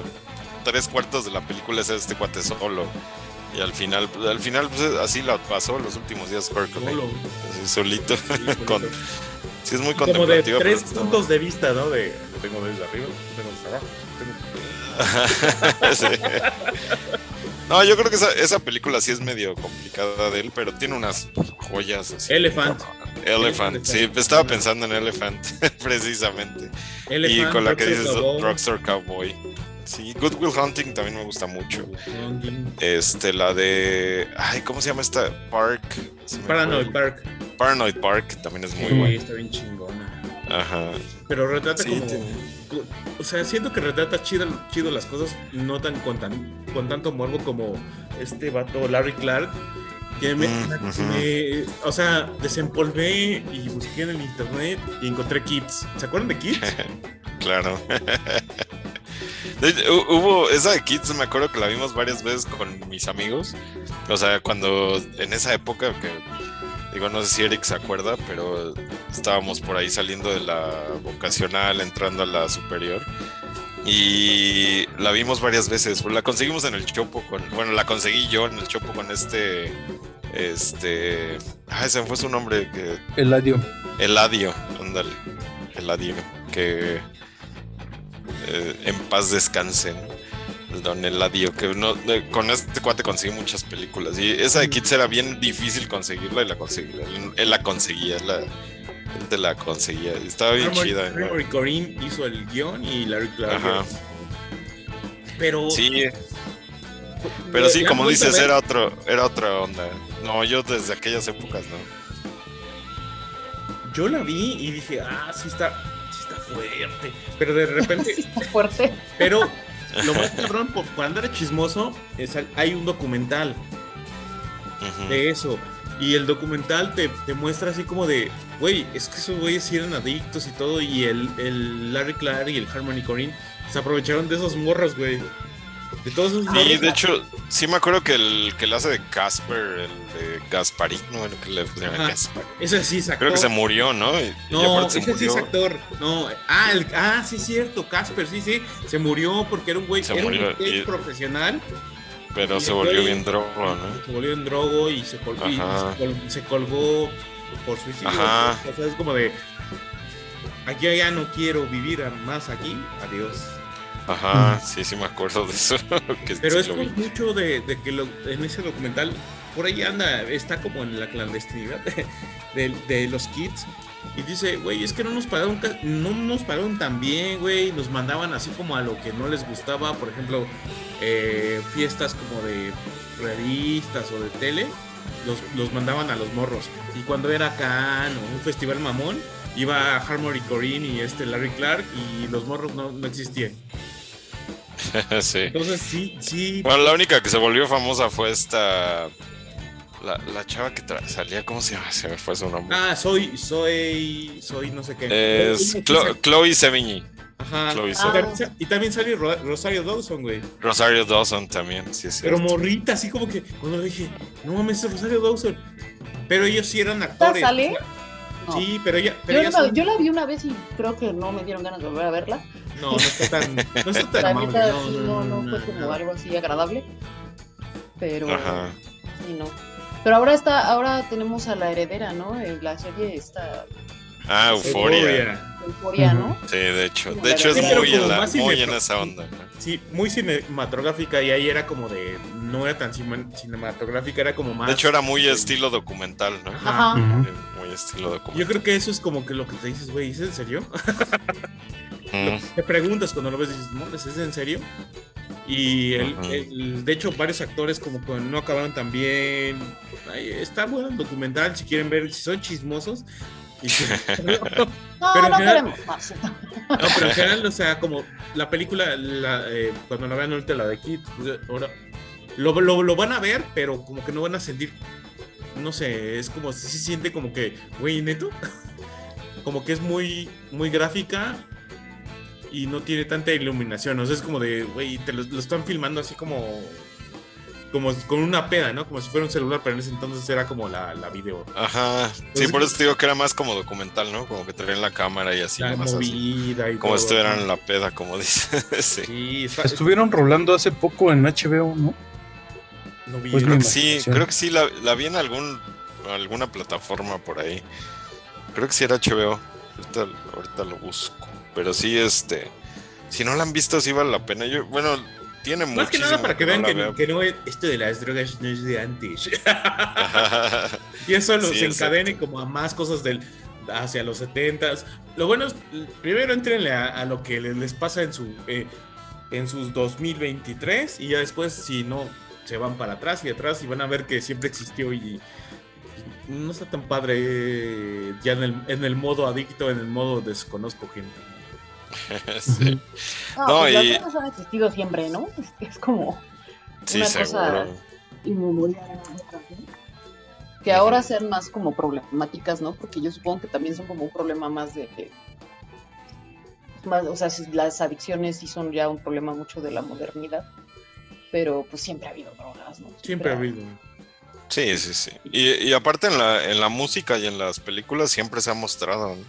tres cuartos de la película es este cuate solo. Y al final, pues, al final pues, así la pasó los últimos días Kurt así solito. Sí, Con- sí, es muy Como de tres está- puntos de vista, ¿no? De lo tengo desde arriba, lo tengo desde abajo. Sí. No, yo creo que esa, esa película sí es medio complicada de él, pero tiene unas joyas así. Elephant. Elephant, sí, estaba pensando en Elephant, precisamente. y Elephant, con la que dices Rockstar Cowboy. Sí, Good Will Hunting también me gusta mucho. Este, la de. Ay, ¿cómo se llama esta? Park. Paranoid. Park. Paranoid Park también es muy Sí, buena. está bien chingona. Ajá. Pero retrata Sí, como. O sea, siento que retrata chido, chido las cosas, no tan con, tan con tanto morbo como este vato Larry Clark. Que me, Mm, o sea, desempolvé y busqué en el internet y encontré kits. ¿Se acuerdan de kits? Claro. Hubo esa de Kids, me acuerdo que la vimos varias veces con mis amigos. O sea, cuando en esa época que digo, no sé si Eric se acuerda, pero estábamos por ahí saliendo de la vocacional, entrando a la superior. Y la vimos varias veces. La conseguimos en el Chopo con. Bueno, la conseguí yo en el Chopo con este. Este. Ah, ese fue su nombre. Que, Eladio. Eladio, ándale. Eladio. Que eh, en paz descansen. El don Eladio. Que no, con este cuate conseguí muchas películas. Y esa de Kids era bien difícil conseguirla y la conseguí. Él, él la conseguía. Él, la, él te la conseguía. y Estaba bien chida. ¿no? Armory Corinne hizo el guion y Larry Clark. Ajá. Pero. Sí, pero sí, como dices, era otro, era otra onda. No, yo desde aquellas épocas, ¿no? Yo la vi y dije, ah, sí está, está fuerte. Pero de repente, Está fuerte. pero lo más cabrón, por- cuando era chismoso, es, hay un documental de eso. Y el documental te, te muestra así como de, güey, es que esos güeyes sí eran adictos y todo. Y el, el Larry Clark y el Harmony Corinne se aprovecharon de esos morros, güey. De todos esos Sí, de hecho, sí me acuerdo que el que le hace de Casper, el de Gasparín, ¿no? El que le pusieron. Gaspar. Ese sí sacó. Creo que se murió, ¿no? Y, No, ese se sí es actor. No, ah, el, ah, sí, cierto, Casper, sí, sí. Se murió porque era un güey, Se era murió, un y- profesional. pero y se volvió bien drogo, ¿no? Se volvió en drogo y se colgó, y se, col- se colgó por suicidio. Ajá. O sea, es como de. Aquí ya no quiero vivir más aquí. Adiós. Ajá, sí, sí me acuerdo de eso. que Pero sí es por mucho de, de que lo- en ese documental por ahí anda, está como en la clandestinidad de, de- de los kids. Y dice, güey, es que no nos pagaron, no nos pagaron tan bien, güey. Nos mandaban así como a lo que no les gustaba. Por ejemplo, eh, fiestas como de revistas o de tele. Los, los mandaban a los morros. Y cuando era Cannes o un festival mamón, iba Harmony Corinne y este Larry Clark y los morros no, no existían. sí. Entonces sí, sí. Bueno, la única que se volvió famosa fue esta. La, la chava que tra- salía, ¿cómo se llama? Se me fue su nombre. Ah, soy, soy, soy no sé qué. es Chlo- Chloe Sevigny. Ajá. Chloe Y Ah. Y también sale Ro- Rosario Dawson, güey. Rosario Dawson también, sí, sí. Pero morrita, así como que cuando le dije, no mames, es Rosario Dawson. Pero ellos sí eran ¿Esta actores. sale? No. Sí, pero ella. Pero Yo, son- yo la vi una vez y creo que no me dieron ganas de volver a verla. No, no está tan. No está tan amable, neta, no, sí, no, no, fue como no. algo así agradable. Pero Ajá. sí, no. Pero ahora está, ahora tenemos a la heredera, ¿no? La serie está Ah, Euforia. Euforia. Euforia, ¿no? Sí, de hecho. De hecho, es muy, en, la- muy en esa onda. ¿no? Sí, muy cinematográfica y ahí era como de. No era tan cinematográfica, era como más. De hecho, era muy estilo documental, ¿no? Ajá. Muy estilo documental. Yo creo que eso es como que lo que te dices, güey, ¿es en serio? Mm, Te preguntas cuando lo ves y dices, no, ¿es en serio? Y el- de hecho, varios actores como que no acabaron tan bien. Ay, está bueno el documental, si quieren ver, si son chismosos. No, No, Pero en no general- queremos más. pero en general, o sea, como la película, la, eh, cuando la vean ahorita, la de Kids, pues, ahora lo, lo, lo van a ver, pero como que no van a sentir, no sé, es como, si se siente como que, güey, neto, como que es muy, muy gráfica y no tiene tanta iluminación, o sea, es como de, güey, te lo, lo están filmando así como, como con una peda, ¿no? Como si fuera un celular, pero en ese entonces era como la, la video. Ajá. Sí, por eso te digo que era más como documental, ¿no? Como que traían la cámara y así. la más así. movida y Como todo. estuvieran en la peda, como dice. sí. Sí, está, Estuvieron rolando hace poco en HBO, ¿no? no vi- Pues Creo que sí, creo que sí, la, la vi en algún, alguna plataforma por ahí. Creo que sí era HBO. Ahorita, ahorita lo busco. Pero sí, este. Si no la han visto, sí vale la pena. Yo, bueno, tiene mucho. Más que nada para que vean no que, veo. que no es, esto de las drogas no es de antes. Y eso los Sí, encadene exacto. como a más cosas del hacia los 70s. Lo bueno es, primero entrenle a, a lo que les, les pasa en su eh, en sus 2023 y ya después si no se van para atrás y atrás y van a ver que siempre existió y, y no está tan padre eh, ya en el, en el modo adicto, en el modo desconozco gente. Sí. No, No, pues y- las drogas han existido siempre, ¿no? Es, es como Sí, Una seguro. cosa-. Que ahora sean más como problemáticas, ¿no? Porque yo supongo que también son como un problema más de... de- más, o sea, si las adicciones sí son ya un problema mucho de la modernidad, pero pues siempre ha habido drogas, ¿no? Siempre ha habido. Sí, sí, sí. Y, y aparte en la, en la música y en las películas siempre se ha mostrado. ¿no?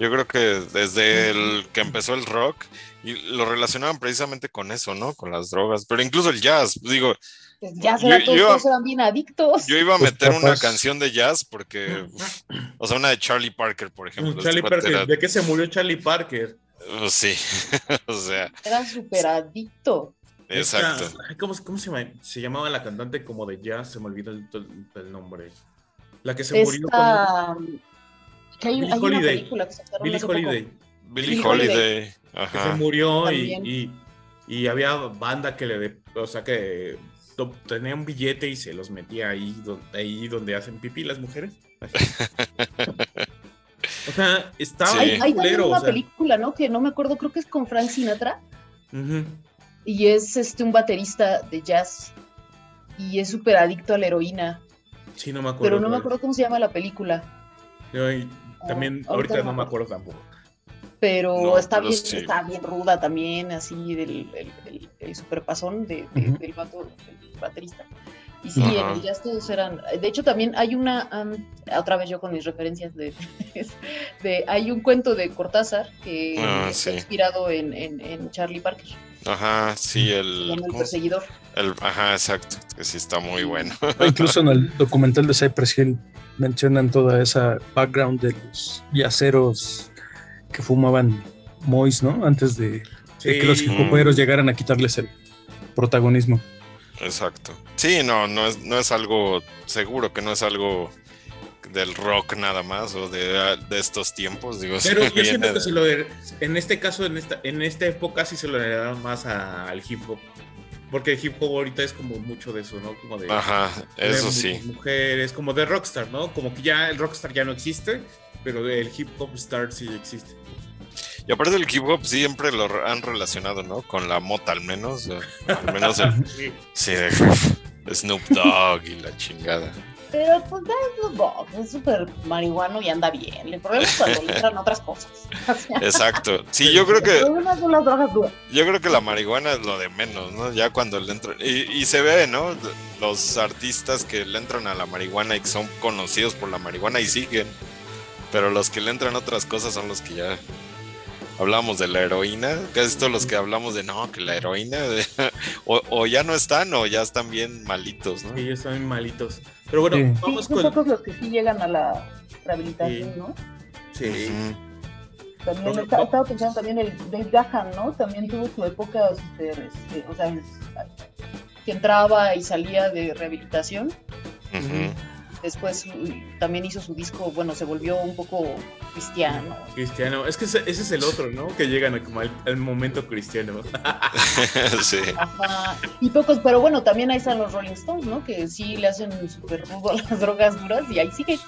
Yo creo que desde el que empezó el rock y lo relacionaban precisamente con eso, ¿no? Con las drogas. Pero incluso el jazz, digo, Pues ya será, Yo- todos, yo- todos eran bien adictos. yo iba a Pues meter una canción de jazz porque, uf, o sea, una de Charlie Parker, por ejemplo. Charlie este cuate Parker, era- ¿de qué se murió Charlie Parker? pues sí, o sea, Era súper adicto. exacto. Esta- ¿cómo, cómo se, llama? se llamaba la cantante como de jazz? Se me olvidó el, nombre. La que se murió cuando- hay, Billie hay Holiday. película que Billie. Holiday, Billie Billie Holiday. que se Ajá. murió y, y, y había banda que le, de- o sea, que to- tenía un billete y se los metía ahí, do- ahí donde hacen pipí las mujeres. o sea, estaba Sí. Hay, hay culero, una o sea. película, ¿no? Que no me acuerdo, creo que es con Frank Sinatra. Ujú. Y es este un baterista de jazz. Y es súper adicto a la heroína. Sí, no me acuerdo. Pero no me acuerdo cómo se llama la película. Yo, y también, Ah, ahorita ahorita no me acuerdo tampoco. Pero No, está pero bien, sí. está bien ruda también, así del el, el, el superpasón de, de- Ujú. del vato, del baterista. Y sí, Ajá. en el jazz todos eran. De hecho, también hay una. otra vez yo con mis referencias de, de. Hay un cuento de Cortázar que Ah, está sí. inspirado en, en, en Charlie Parker, Ajá, sí, el, El ¿cómo se- Perseguidor. el- Ajá, exacto, que sí está muy bueno. Incluso en el documental de Cypress Hill mencionan toda esa background de los yaceros que fumaban Mois, ¿no? Antes de, de que los compañeros llegaran a quitarles el protagonismo. Exacto. Sí, no, no es, no es algo seguro que no es algo del rock nada más o de, de estos tiempos. Digo, Pero yo siento que de- se lo en este caso, en esta, en esta época sí se lo heredaron más a- al hip hop. Porque el hip hop ahorita es como mucho de eso, ¿no? Como de, Ajá, eso sí. mujeres, como de rockstar, ¿no? Como que ya el rockstar ya no existe, pero el hip hop star sí existe. Y aparte el hip hop siempre lo han relacionado, ¿no? Con la mota al menos. eh, Al menos el, Sí. sí, de Snoop Dogg y la chingada. Pero pues ya es Snoop Dogg, es súper marihuano y anda bien. El problema es cuando le entran otras cosas. O sea, Exacto. Sí, yo creo que problema son las drogas duras. yo creo que la marihuana es lo de menos, ¿no? Ya cuando le entran y, y se ve, ¿no? Los artistas que le entran a la marihuana y que son conocidos por la marihuana y siguen, pero los que le entran otras cosas son los que ya hablamos de la heroína, casi todos los que hablamos de no, que la heroína o, o ya no están o ya están bien malitos, ¿no? Sí, ellos están malitos. Pero bueno, Sí. Sí, vamos son con. pocos los que sí llegan a la rehabilitación, Sí. ¿no? Sí. También va- estaba pensando también el Dave Gahan, ¿no? También tuvo su época, súper, este, o sea, que entraba y salía de rehabilitación. Ujú. Después también hizo su disco, bueno, se volvió un poco cristiano. Cristiano. Es que ese, ese es el otro, ¿no? Que llegan a como al, al momento cristiano. sí. Ajá. Y pocos, pero bueno, también ahí están los Rolling Stones, ¿no? Que sí le hacen súper rudo a las drogas duras y ahí sigue.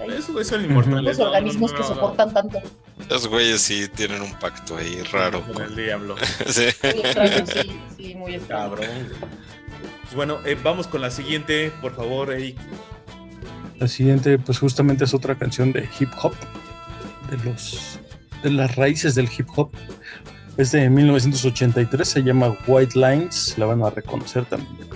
ahí Eso eso son inmortales. los no, organismos no, que no, no. soportan tanto. Los güeyes sí tienen un pacto ahí raro. Con el diablo. Sí. Muy extraño, sí, sí, muy extraño. Cabrón. Pues bueno, eh, vamos con la siguiente, por favor, Eric. La siguiente, pues justamente es otra canción de hip hop, de los de las raíces del hip hop. Es de 1983, se llama White Lines, la van a reconocer también.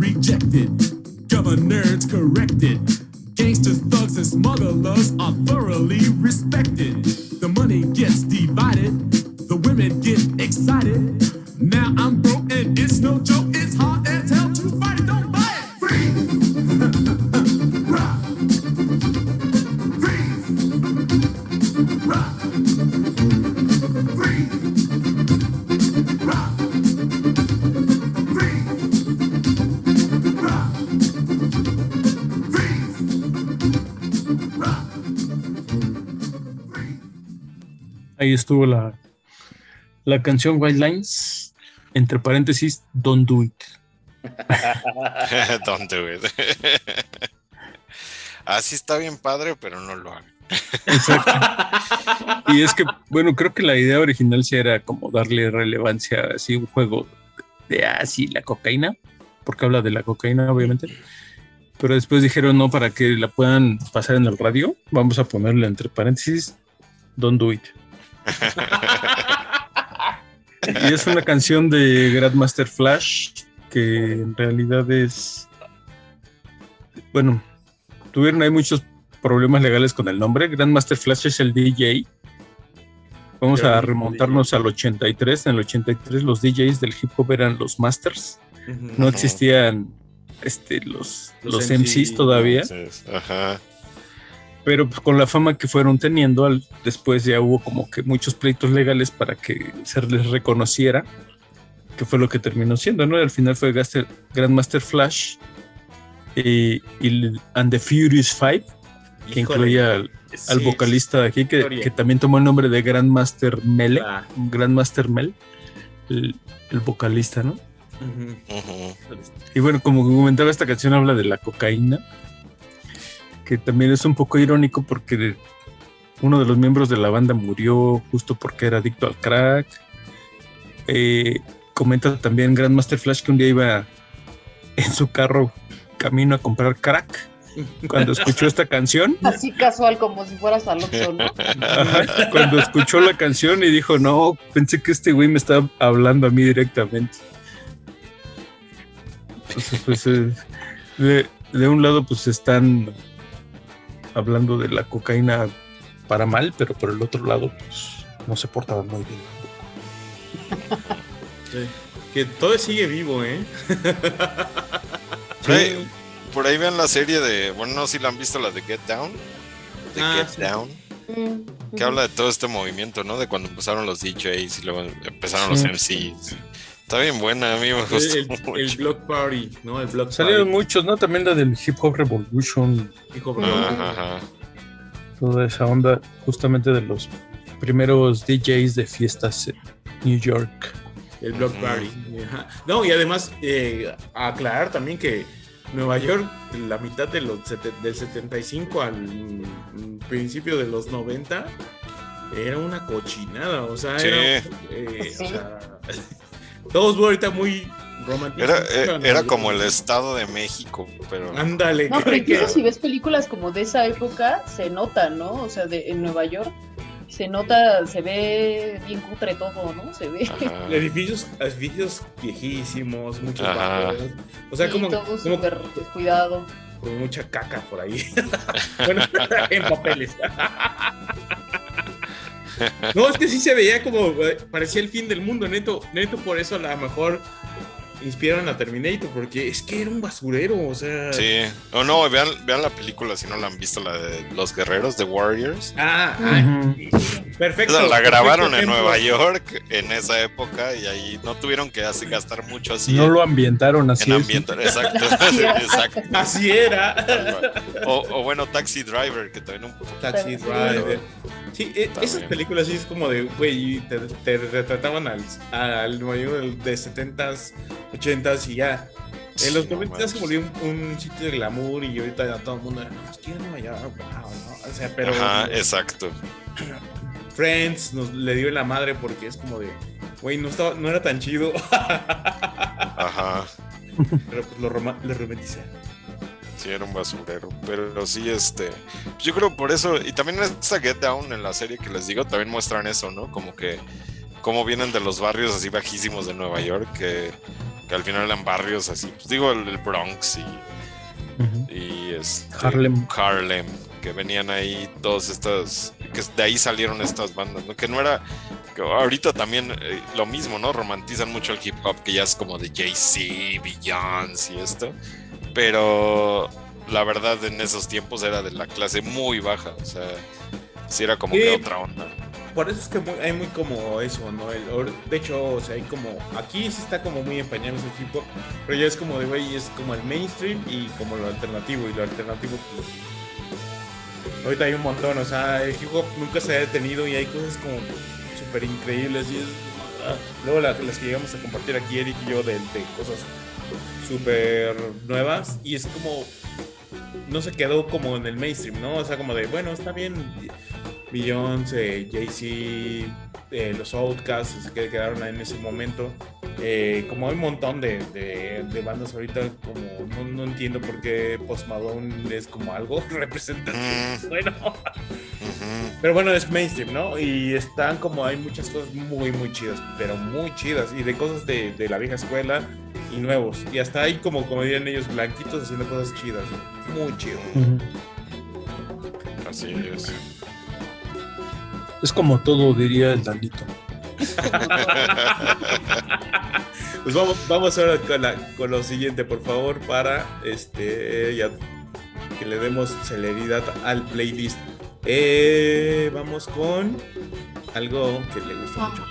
Rejected, governors corrected. Gangsters, thugs, and smugglers estuvo la, la canción White Lines, entre paréntesis, Don't Do It. Don't do it. Así está bien padre, pero no lo hagan. Exacto. Y es que, bueno, creo que la idea original sí era como darle relevancia a así un juego de así la cocaína, porque habla de la cocaína, obviamente. Pero después dijeron, no, para que la puedan pasar en el radio, vamos a ponerle entre paréntesis, Don't Do It. Y es una canción de Grandmaster Flash que en realidad es. Bueno, tuvieron ahí muchos problemas legales con el nombre. Grandmaster Flash es el DJ. Vamos a remontarnos al 83. En el 83 los DJs del hip hop eran los masters. No existían este, los, Los los, MC, MCs todavía. Entonces, ajá. Pero pues, con la fama que fueron teniendo, al- después ya hubo como que muchos pleitos legales para que se les reconociera que fue lo que terminó siendo, ¿no? Y al final fue Gaster- Grandmaster Flash y el- And the Furious Five, que Híjole, incluía al, al sí, vocalista de aquí, que, también tomó el nombre de Grandmaster Mele, Ah, Grandmaster Mel, el, el vocalista, ¿no? Y bueno, como comentaba, esta canción habla de la cocaína, que también es un poco irónico porque uno de los miembros de la banda murió justo porque era adicto al crack. Eh, comenta también Grandmaster Flash que un día iba en su carro camino a comprar crack. Cuando escuchó esta canción, Así casual, como si fueras al Oxxo, ¿no? ajá, cuando escuchó la canción y dijo, no, pensé que este güey me estaba hablando a mí directamente. Entonces, pues, eh, de, de un lado, pues están hablando de la cocaína para mal, pero por el otro lado, pues no se portaban muy bien. Sí. Que todo sigue vivo, ¿eh? Por ahí, por ahí vean la serie de. Bueno, no sé si la han visto, la de Get Down. De Ah, Get sí. Down. Mm, Que habla de todo este movimiento, ¿no? De cuando empezaron los DJs y luego empezaron los Sí. MCs. Está bien buena, a mí me El, gustó el, mucho. el Block Party, ¿no? El Block Salieron Party. muchos, ¿no? También la del Hip Hop Revolution, Hijo, bro. Ajá, ajá. toda esa onda, justamente de los primeros DJs de fiestas en New York. El Block. Party. Ajá. No, y además, eh, aclarar también que Nueva York, la mitad de los del 75 al principio de los 90, era una cochinada. O sea, Sí. era. eh, Sí. o sea, todos ahorita muy románticos. Era, eh, era como el Estado de México, pero. Ándale. No, pero incluso si ves películas como de esa época, se nota, ¿no? O sea, de, en Nueva York, se nota, se ve bien cutre todo, ¿no? Se ve. Ajá. Edificios, edificios viejísimos, muchos bajos. O sea, Sí, como, todo como súper descuidado. con mucha caca por ahí. bueno, en papeles. no, es que sí se veía como eh, parecía el fin del mundo, neto, neto por eso a lo mejor inspiraron a Terminator, porque es que era un basurero, o sea. Sí. O no, vean, vean la película si no la han visto, la de Los Guerreros, de Warriors. Ah, ah, perfecto. Esa la perfecto grabaron en ejemplo. Nueva York en esa época y ahí no tuvieron que hacer, gastar mucho así No en, lo ambientaron así. en ambiente. Exacto, Así era. exacto. Así era. O, o bueno, Taxi Driver, que también un poco. Taxi. Driver. Sí, e- esas películas sí es como de, güey, te, te retrataban al, al Nueva York de 70s, 80s y ya. En los Sí, no 90 ya se volvió un, un sitio de glamour y ahorita ya todo el mundo, no, es que Nueva York, wow, ¿no? O sea, pero Ajá, exacto. Friends nos le dio en la madre porque es como de, güey, no, estaba, no era tan chido, Ajá. pero pues lo, lo romantizaron. Sí, era un basurero. Pero sí, este. pues Yo creo por eso. Y también esta Get Down en la serie que les digo, también muestran eso, ¿no? Como que. Cómo vienen de los barrios así bajísimos de Nueva York, que, que al final eran barrios así. Pues digo, el, el Bronx y. Y este, Harlem. Harlem, que venían ahí todas estas, que de ahí salieron estas bandas, ¿no? Que no era, que ahorita también eh, lo mismo, ¿no? Romantizan mucho el hip hop, que ya es como de Jay-Z, Beyoncé y esto, pero la verdad en esos tiempos era de la clase muy baja, o sea, sí era como Sí. que otra onda. Por eso es que muy- hay muy como eso, ¿no? El- de hecho, o sea, hay como. Aquí sí está como muy empañado ese hip hop, pero ya es como de, güey, es como el mainstream y como lo alternativo. Y lo alternativo, pues. Ahorita hay un montón, o sea, el hip hop nunca se ha detenido y hay cosas como súper increíbles. Y es. ah, Luego la- las que llegamos a compartir aquí, Eric y yo, de, de cosas súper nuevas. Y es como. No se quedó como en el mainstream, ¿no? O sea, como de, bueno, está bien. Beyoncé, Jay-Z, eh, los Outcasts que quedaron en ese momento. Eh, como hay un montón de, de- de bandas ahorita, como no, no entiendo por qué Post Malone es como algo representativo. Mm. Bueno, pero bueno, es mainstream, ¿no? Y están como, hay muchas cosas muy, muy chidas, pero muy chidas. Y de cosas de, de la vieja escuela y nuevos. Y hasta hay como, como dirían ellos, blanquitos haciendo cosas chidas. ¿no? Muy chido. Así es. Es como todo, diría el Dalito. Pues vamos, vamos ahora con, la- con lo siguiente, por favor, para este ya que le demos celeridad al playlist. Eh, vamos con algo que le gusta Ah. mucho.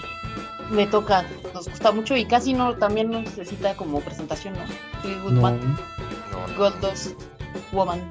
Me toca, nos gusta mucho y casi no, también no necesita como presentación, ¿no? Fleetwood No, Mac, No, no. Gold Dust Woman.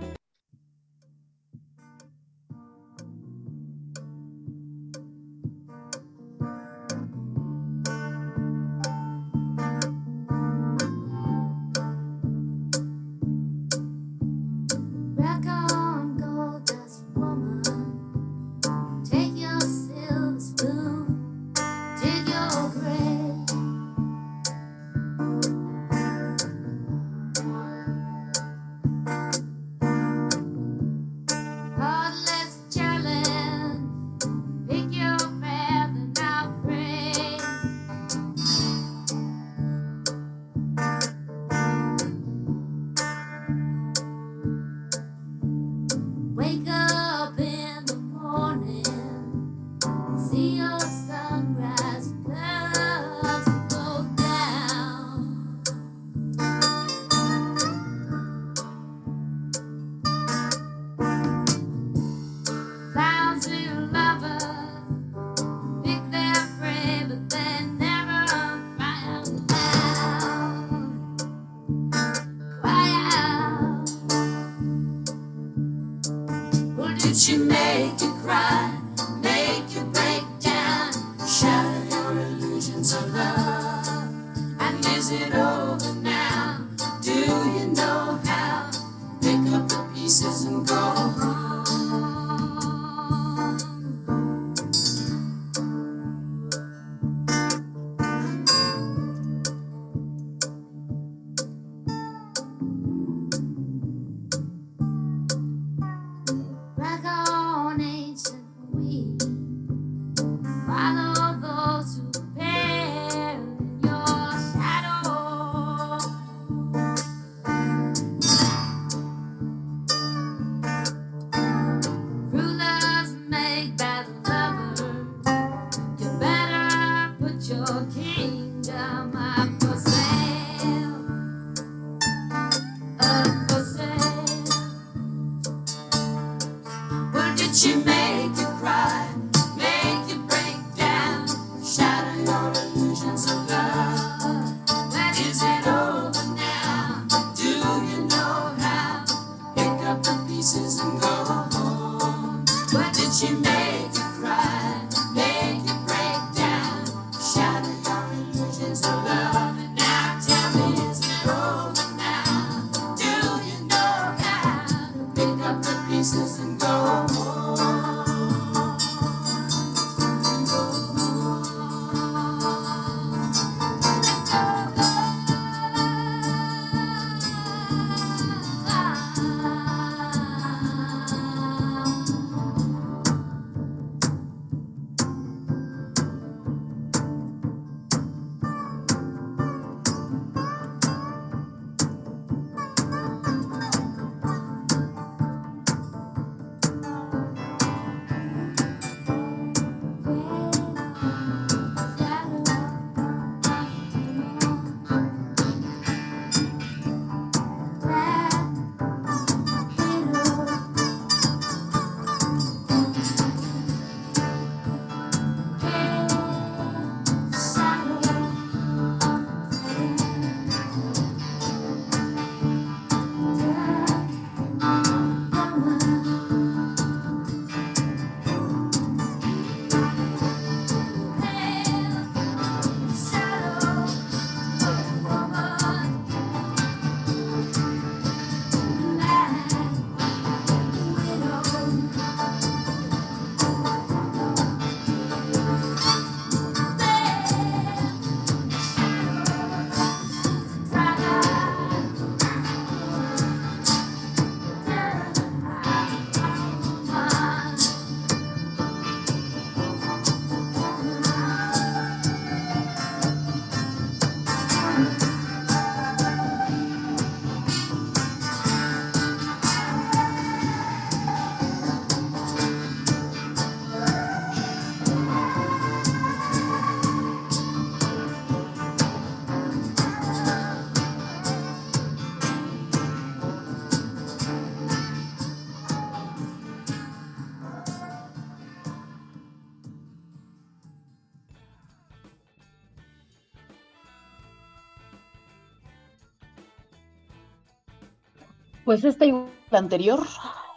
Pues esta igual la anterior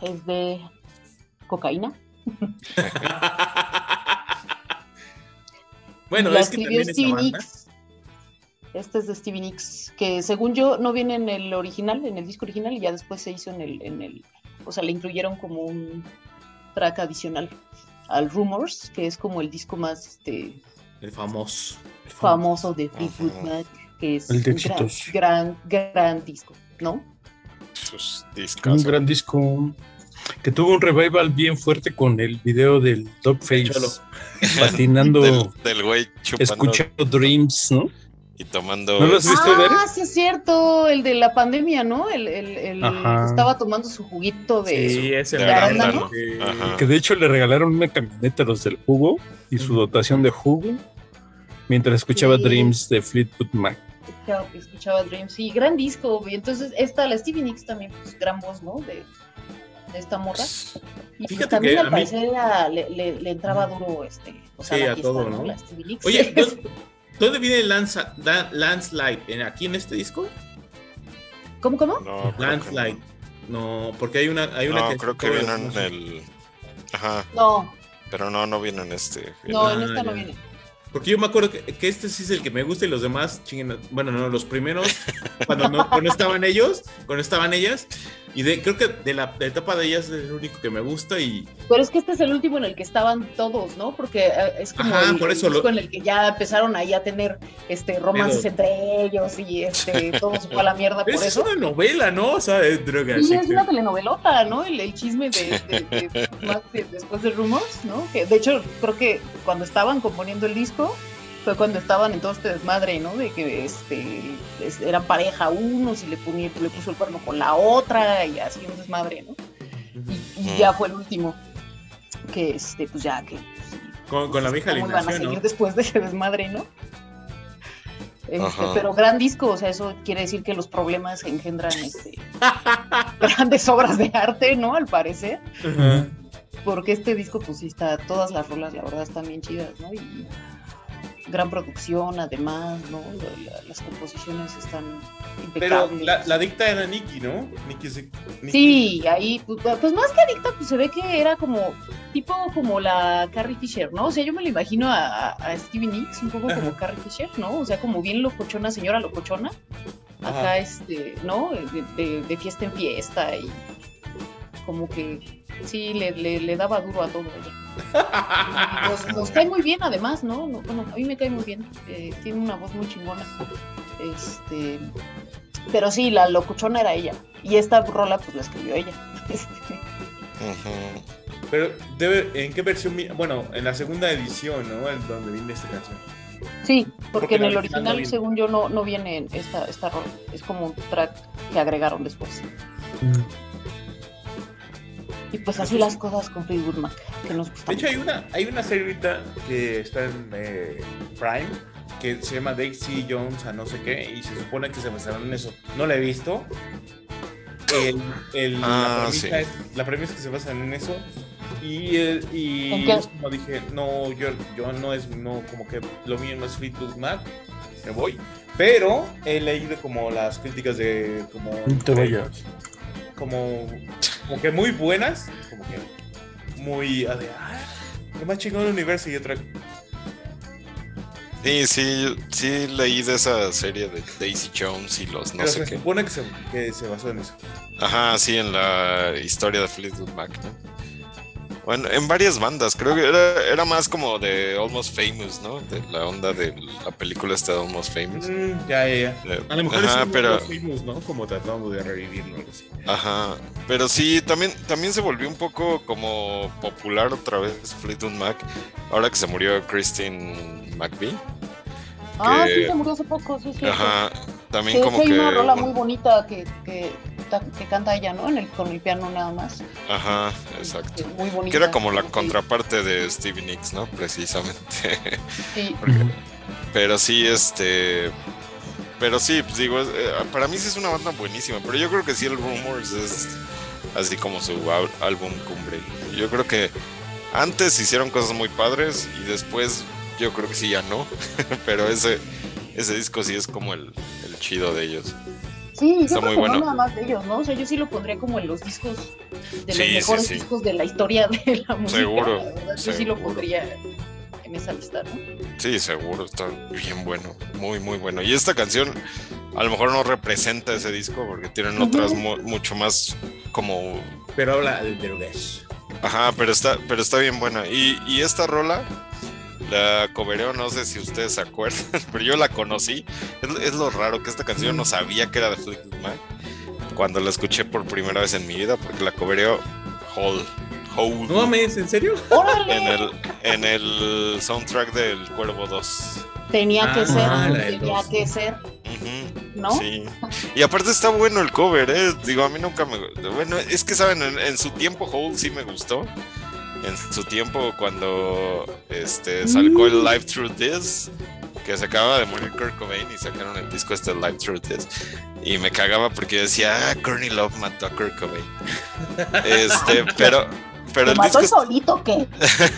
es de cocaína. bueno, la es que también Stevie. Nicks. Este es de Stevie Nicks, que según yo no viene en el original, en el disco original, y ya después se hizo en el, en el, o sea, le incluyeron como un track adicional al Rumors, que es como el disco más este, El famoso. el famoso de Fleetwood. Mac, que es El de un gran, gran, gran disco, ¿no? Un gran disco que tuvo un revival bien fuerte con el video del Dogface Cholo. patinando, Del, güey chupando escuchando Dreams, ¿no? y tomando. ¿No lo has visto? Ah, sí es cierto, el de la pandemia, ¿no? El, el, el Ajá. estaba tomando su juguito de... Sí, ese de. Ajá. Que de hecho le regalaron una camioneta a los del jugo y su dotación de jugo mientras escuchaba Sí. Dreams de Fleetwood Mac. Escuchaba, escuchaba Dreams, sí, gran disco, y entonces esta, la Stevie Nicks también, pues gran voz, ¿no? De, de esta morra. Y pues, también que al a mí- parecer era- le, le- le entraba duro este, o sea, Sí, la a fiesta, todo, ¿no? La Stevie Nicks. Oye, ¿dó- ¿dónde viene Lance, da- Landslide? ¿En- ¿Aquí en este disco? ¿Cómo, cómo? No, que Landslide. No, porque hay una, hay una No, que creo que viene en el. Ajá, No, pero no, no viene en este. no, Ah, en esta no viene. Porque yo me acuerdo que, que este sí es el que me gusta y los demás chinguen. Bueno, no, los primeros, cuando no, cuando estaban ellos, cuando estaban ellas. Y de, creo que de la, etapa de ellas es el único que me gusta y Pero es que este es el último en el que estaban todos, ¿no? Porque eh, es como Ajá, el, por el eso lo- disco en el que ya empezaron ahí a tener este romances entre ellos y este todo se fue a la mierda por esa es eso. una novela, ¿no? O sea, es droga. Sí, es una telenovelota, ¿no? El, el chisme de, después de Rumors, ¿no? Que de hecho creo que cuando estaban componiendo el disco fue cuando estaban en todo este desmadre, ¿no? De que este es- eran pareja unos y le, ponía, le puso el cuerno con la otra y así un desmadre, ¿no? Y, y ya fue el último que este pues ya que pues, Con, con la vieja cómo iban a seguir ¿no? después de ese desmadre, ¿no? Este, pero gran disco, o sea, eso quiere decir que los problemas engendran este, grandes obras de arte, ¿no? Al parecer, Ajá. porque este disco, pues sí está, todas las rolas, la verdad, están bien chidas, ¿no? Y gran producción, además, ¿no? La- la- las composiciones están Pero impecables. la, la dicta era Nicky, ¿no? Nicky, se- Nicky- Sí, ahí, pues, pues más que adicta, pues se ve que era como, tipo como la Carrie Fisher, ¿no? O sea, yo me lo imagino a, a- a Stevie Nicks, un poco como Ajá. Carrie Fisher, ¿no? O sea, como bien locochona, señora locochona. Acá, Ajá. este, ¿no? De, de- de fiesta en fiesta y como que sí, le, le- le daba duro a todo ella. Nos, nos cae muy bien, además, ¿no? No, Bueno, a mí me cae muy bien. eh, tiene una voz muy chingona. Este, pero sí, la locuchona era ella. Y esta rola, pues la escribió ella. Este. Pero debe, ¿en qué versión? Bueno, en la segunda edición, ¿no? En donde viene esta canción. sí, porque Porque en el original según yo, no, no viene esta, esta rola. Es como un track que agregaron después. Y pues así las cosas con Fleetwood Mac, que nos gusta. De hecho, hay una, hay una serie ahorita que está en eh, Prime que se llama Daisy Jones a no sé qué y se supone que se basaron en eso. No la he visto. El, el- Ah, la, premisa sí. es, la premisa es que se basan en eso. Y, el- y ¿En qué? es como dije, no, yo, yo no es, no, como que lo mío no es Fleetwood Mac, me voy. Pero he leído como las críticas de como, te como, como que muy buenas, como que muy de, ah, lo más chingón del universo y otra Sí, sí, sí leí de esa serie de Daisy Jones y los no pero sé se qué. supone que se, que se basó en eso. Ajá, sí, en la historia de Fleetwood Mac, ¿no? Bueno, en varias bandas, creo que era, era más como de Almost Famous, ¿no? De la onda de la película esta de Almost Famous. Mm, ya, ya, ya. Eh, A lo mejor Ajá, es pero, los famous, ¿no? Como tratando de revivirlo. ajá, pero sí, también, también se volvió un poco como popular otra vez Fleetwood Mac, ahora que se murió Christine McVie. Ah, que- sí, se murió hace poco, sí, sí. Ajá, Que también de como que... una rola muy bonita que, que, que canta ella, ¿no? En el, con el piano nada más. Ajá, exacto. Muy bonita. Que era como la Sí, contraparte de Stevie Nicks, ¿no? Precisamente. Sí, Pero sí, este. Pero sí, pues digo, eh, para mí sí es una banda buenísima. Pero yo creo que sí, el Rumors es así como su álbum cumbre. Yo creo que antes hicieron cosas muy padres y después yo creo que sí ya no. pero ese, ese disco sí es como el, el chido de ellos. Sí, Está muy bueno. no nada más de ellos, ¿no? O sea, yo sí lo pondría como en los discos, de Sí, los mejores sí. discos de la historia de la música. Seguro, la verdad, yo sí lo pondría en esa lista, ¿no? Sí, seguro, está bien bueno, muy, muy bueno. Y esta canción a lo mejor no representa ese disco porque tienen otras mu- mucho más como... Pero habla del Derogesh. Ajá, pero está, pero está bien buena. Y, y esta rola la covereo, no sé si ustedes se acuerdan, pero yo la conocí. Es, es lo raro que esta canción no sabía que era de Fleetwood Mac cuando la escuché por primera vez en mi vida porque la covereo Hole. Hole No mames, ¿en serio? En el, en el soundtrack del Cuervo 2. Tenía que Ah, ser, la del tenía que ser, Ujú. ¿no? Sí. Y aparte está bueno el cover, ¿eh? Digo, a mí nunca me... Bueno, es que, ¿saben? En, en su tiempo Hole sí me gustó. En su tiempo cuando este, sacó el Live Through This, que se acaba de morir Kurt Cobain y sacaron el disco este Live Through This. Y me cagaba porque yo decía, ah, Courtney Love mató a Kurt Cobain. Este, pero... Pero ¿Te el mató disco... solito qué?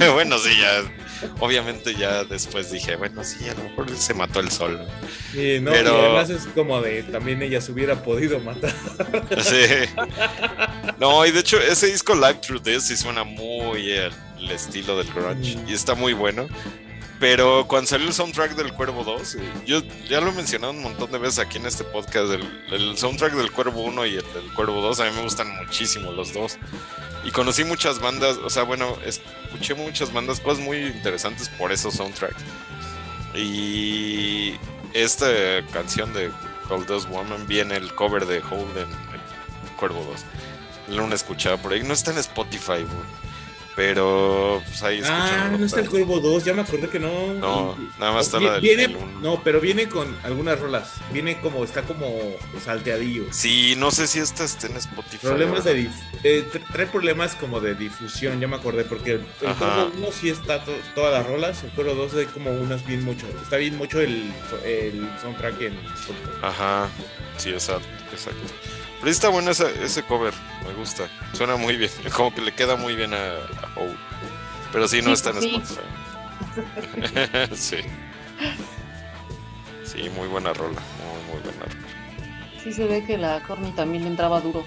bueno, sí, ya... Obviamente ya después dije, bueno, sí, a lo mejor se mató el sol. Y no, Pero- y además es como de también ella se hubiera podido matar. Sí. No, y de hecho ese disco Live Through This sí suena muy el, el estilo del grunge Mm. y está muy bueno. Pero cuando salió el soundtrack del Cuervo 2, eh, yo ya lo he mencionado un montón de veces aquí en este podcast, el, el soundtrack del Cuervo 1 y el del Cuervo 2, a mí me gustan muchísimo los dos. Y conocí muchas bandas, o sea, bueno, escuché muchas bandas, cosas muy interesantes por esos soundtracks. Y esta canción de Cold Dust Woman viene el cover de Hold en, en Cuervo 2. Lo han escuchado por ahí, no está en Spotify, güey. Pero pues ahí Ah, no está el Cuervo 2, ya me acordé que no. No, nada más está la del viene, el. No, pero viene con algunas rolas. Viene como, está como salteadillo. Sí, no sé si esta está en Spotify. Problemas de eh, tra- trae problemas como de difusión, ya me acordé, porque el, el Ajá. Cuervo 1 sí está to- todas las rolas, el Cuervo 2 hay como unas bien mucho, está bien mucho el, el soundtrack en Spotify. Ajá, sí, exacto, exacto. Pero sí está bueno ese cover, me gusta. Suena muy bien, como que le queda muy bien a, a Hole. Pero sí, no Sí, está en sí. Spotify. sí. Sí, muy buena rola, muy, muy buena rola. Sí se ve que la Corny también le entraba duro.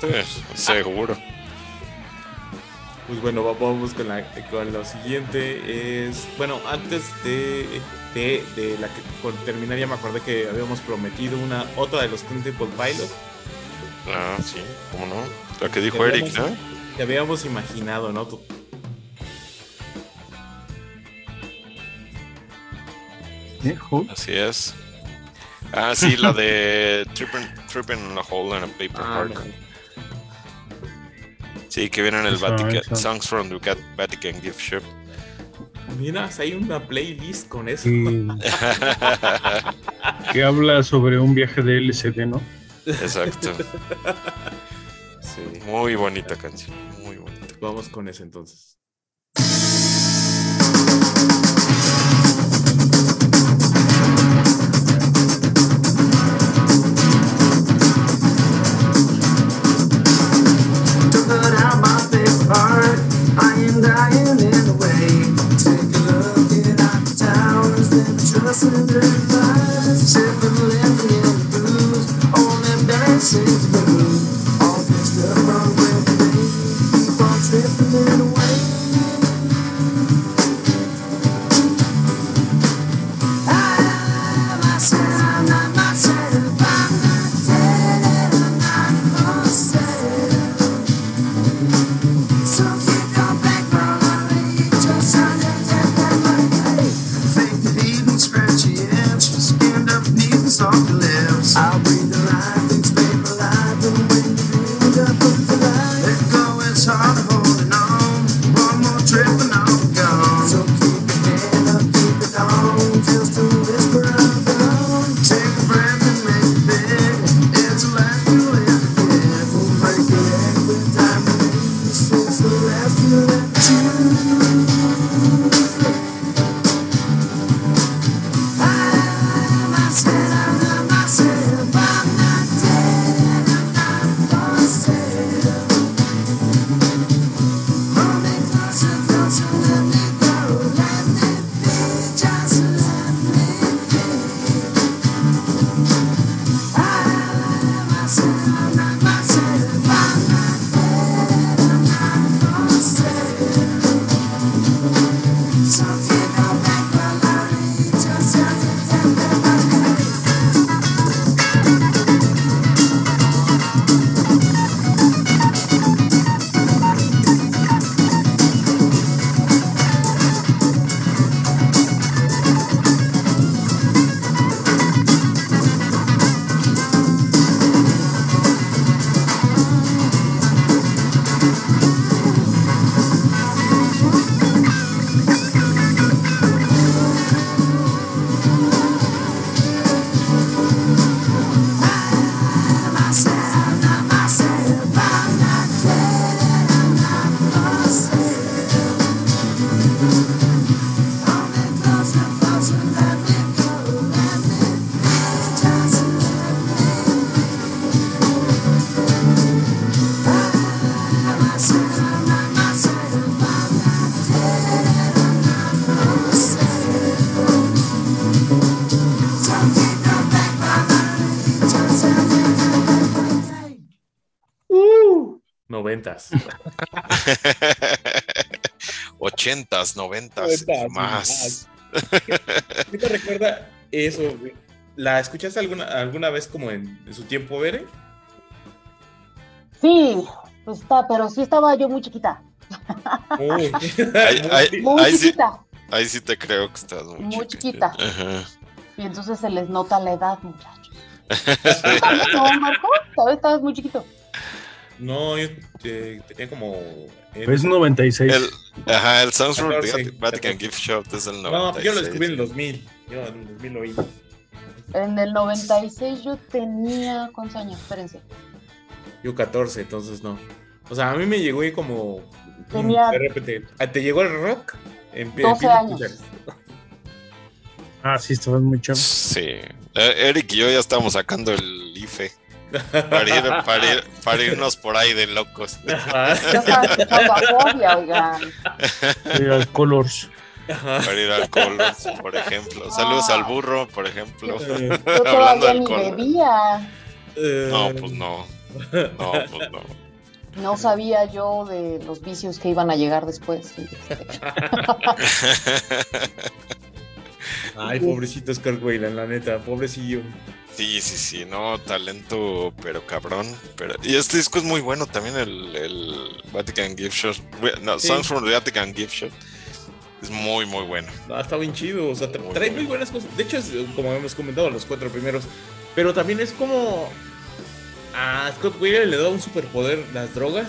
Sí, seguro. Pues bueno, va- vamos con, la, con lo siguiente. Es, bueno, antes de, de, de la que por terminar, ya me acordé que habíamos prometido una otra de los Stone Temple Pilots. Ah, sí, cómo no. La que dijo Eric, ¿no? Que habíamos imaginado, ¿no? Tú- ¿Eh? Así es. Ah, sí, la de Tripping, tripping in a Hole in a Paper Ah, Heart. no. Sí, que viene en el Vatican. Songs from the Vatican Gift Shop. Mira, hay una playlist con eso. Que, que habla sobre un viaje de LCD, ¿no? Exacto. Sí. Muy bonita canción, muy bonita. Vamos con eso entonces. Out my I am dying Sitting by, sipping, living in the blues, on them dancing. noventas. Ochentas, noventas, más. ¿Qué te recuerda eso? ¿La escuchaste alguna, alguna vez como en, en su tiempo, Bere? Sí, pues está, pero sí estaba yo muy chiquita. Muy Ahí sí. chiquita. Ahí sí te creo que estás muy, Muy chiquita. Ajá. Y entonces se les nota la edad, muchachos. ¿Tú también, no, Marco? Todavía estabas muy chiquito. No, yo eh, tenía como. Es 96. El, ajá, el Sounds from 14, Vatican 14. Gift Shop es el 96. No, yo lo descubrí en el 2000. Yo en el 2000 lo oí. En el 96 yo tenía. ¿Cuántos años? Espérense. Yo 14, entonces no. O sea, a mí me llegó ahí como. Tenía- De repente. ¿ah, ¿Te llegó el rock? En, en 12 Pino años. Ah, sí, estaban muy chavos. Sí. Eh, Eric y yo ya estábamos sacando el IFE para, ir, para, ir- para irnos por ahí de locos. Ajá. Yo estaba escuchando a Fobia, oigan. Era Colors. Para ir al Colors, por ejemplo. Saludos al burro, por ejemplo. Eh, Yo Hablando del bebía. No, pues no. No, pues no. No sabía yo de los vicios que iban a llegar después. Ay, pobrecito Oscar Weyland, la neta, pobrecillo. Sí, sí, sí, no, talento, pero cabrón. Pero... Y este disco es muy bueno también, el, el Vatican Gift Shop. No, Sí. Songs from the Vatican Gift Shop. Es muy, muy bueno. No, está bien chido, o sea, Muy trae muy buenas cosas. De hecho, es como hemos comentado, los cuatro primeros. Pero también es como. A Scott Wayland le da un superpoder las drogas.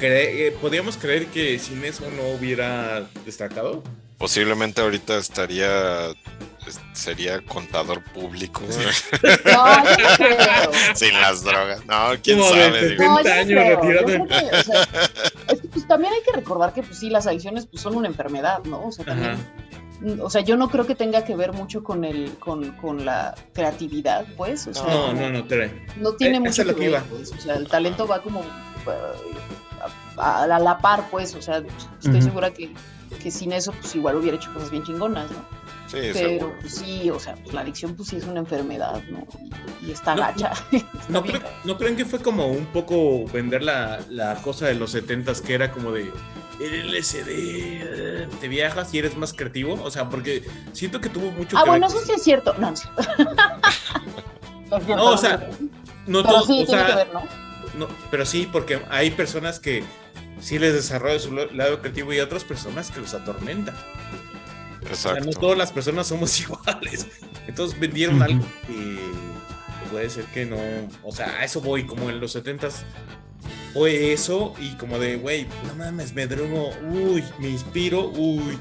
Cre- eh, Podríamos creer que sin eso no hubiera destacado. Posiblemente ahorita estaría. es- Sería contador público No, yo no creo. sin las drogas. No, quién Como de sabe. digo. No, yo 70 no años creo. que, o sea, es que, pues, también hay que recordar que pues sí, las adicciones pues, son una enfermedad, ¿no? O sea, también, Ajá. o sea, yo no creo que tenga que ver mucho con el, con, con la creatividad, pues. O sea, No, no, no trae. no tiene Eh, mucho que lo que ver, iba. pues, o sea, el talento va como eh, a, a la par, pues, o sea, estoy Ujú. segura que, que sin eso, pues igual hubiera hecho cosas bien chingonas, ¿no? Sí, Pero, seguro. pues sí, o sea, pues, la adicción, pues sí es una enfermedad, ¿no? Y, y está No, gacha. Está ¿No, creen- ¿No creen que fue como un poco vender la, la cosa de los 70s que era como de el LSD, eh, te viajas y eres más creativo? O sea, porque siento que tuvo mucho Ah, que bueno, ver. eso sí es cierto. No, no es cierto. No o sea. No pero todos, sí o tiene sea, que ver, ¿no? no, pero sí, porque hay personas que sí les desarrolla su lado creativo y otras personas que los atormentan. O sea, no Exacto. todas las personas somos iguales. Entonces vendieron algo que puede ser que no. O sea, a eso voy, como en los 70s fue eso y como de, güey, no mames, me drogo, uy, me inspiro, uy.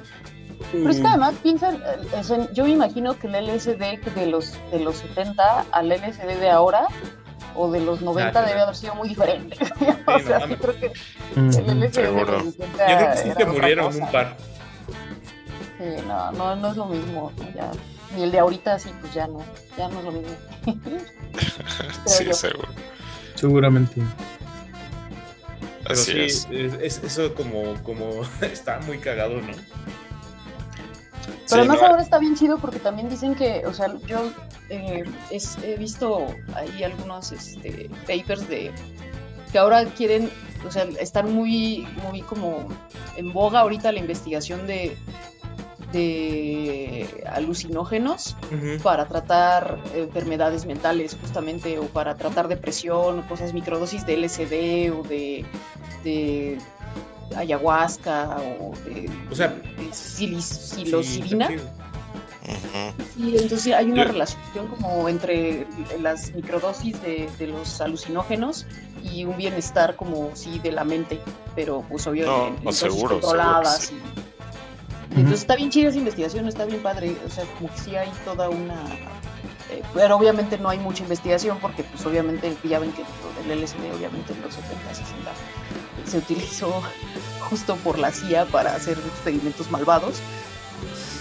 Pero es que además piensa, eh, o sea, yo me imagino que el LSD de los, de los 70 al LSD de ahora o de los 90 claro. debe haber sido muy diferente. o no sea, sí mames. creo que de seguro. los 70 Yo creo que sí te murieron cosa. un par. Sí, no, no, no es lo mismo. ¿no? Ya, ni el de ahorita sí, pues ya no, ya no es lo mismo. Sí, yo. seguro. Seguramente. Pero Así sí, es. es- es- eso como, como está muy cagado, ¿no? Pero además no, ahora está bien chido porque también dicen que, o sea, yo eh, es- he visto ahí algunos este, papers de que ahora quieren, o sea, están muy, muy como en boga ahorita la investigación de, de alucinógenos para tratar enfermedades mentales justamente o para tratar depresión o cosas microdosis de LSD o de, de ayahuasca o de, O sea, de psilis- Sí, psilocibina. sí. Ujú. Sí, entonces hay una relación como entre las microdosis de, de los alucinógenos y un bienestar como sí de la mente, pero pues obvio No, en- en no, dosis seguro, seguro que controladas sí. y- y entonces está bien chida esa investigación, está bien padre, o sea, como que sí hay toda una... eh, pero obviamente no hay mucha investigación porque pues obviamente ya ven que del LSD obviamente en los 70, 60 se utilizó justo por la CIA para hacer experimentos malvados.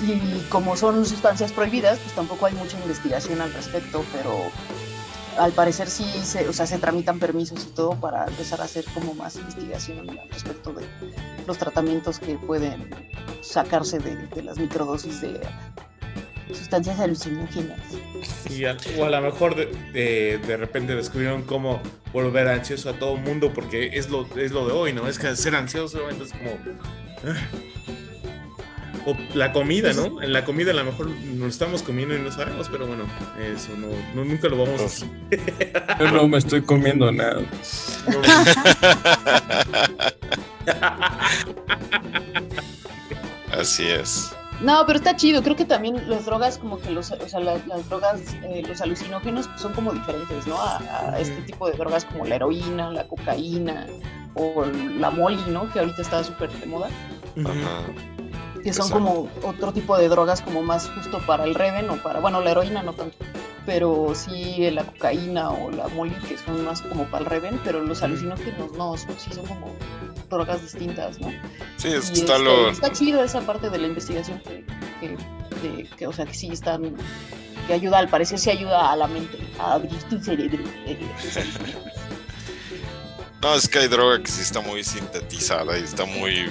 Y como son sustancias prohibidas pues tampoco hay mucha investigación al respecto, pero al parecer sí se, o sea, se tramitan permisos y todo para empezar a hacer como más investigación al respecto de los tratamientos que pueden sacarse de, de las microdosis de, sustancias alucinógenas. Y a- o a lo mejor de, de- de repente descubrieron cómo volver ansioso a todo mundo porque es lo, es lo de hoy, ¿no? Es que ser ansioso entonces como... ah. O la comida, ¿no? En la comida a lo mejor nos estamos comiendo y no sabemos, pero bueno, eso no, no- nunca lo vamos a hacer. Yo no me estoy comiendo nada. Así es. No, pero está chido. Creo que también las drogas, como que los, o sea, la- las, drogas, eh, los alucinógenos pues, son como diferentes, ¿no? A, a este tipo de drogas como la heroína, la cocaína o la moli, ¿no? Que ahorita está súper de moda. Ajá. Que son Exacto. como otro tipo de drogas como más justo para el reven o para, bueno, la heroína no tanto, pero sí la cocaína o la moli que son más como para el reven, pero los alucinógenos no, son, sí son como drogas distintas, ¿no? Sí, es que Y está este, lo. está chido esa parte de la investigación que, que, de- que, o sea, que sí están, que ayuda, al parecer sí ayuda a la mente, a abrir tu cerebro. No, es que hay droga que sí está muy sintetizada y está muy.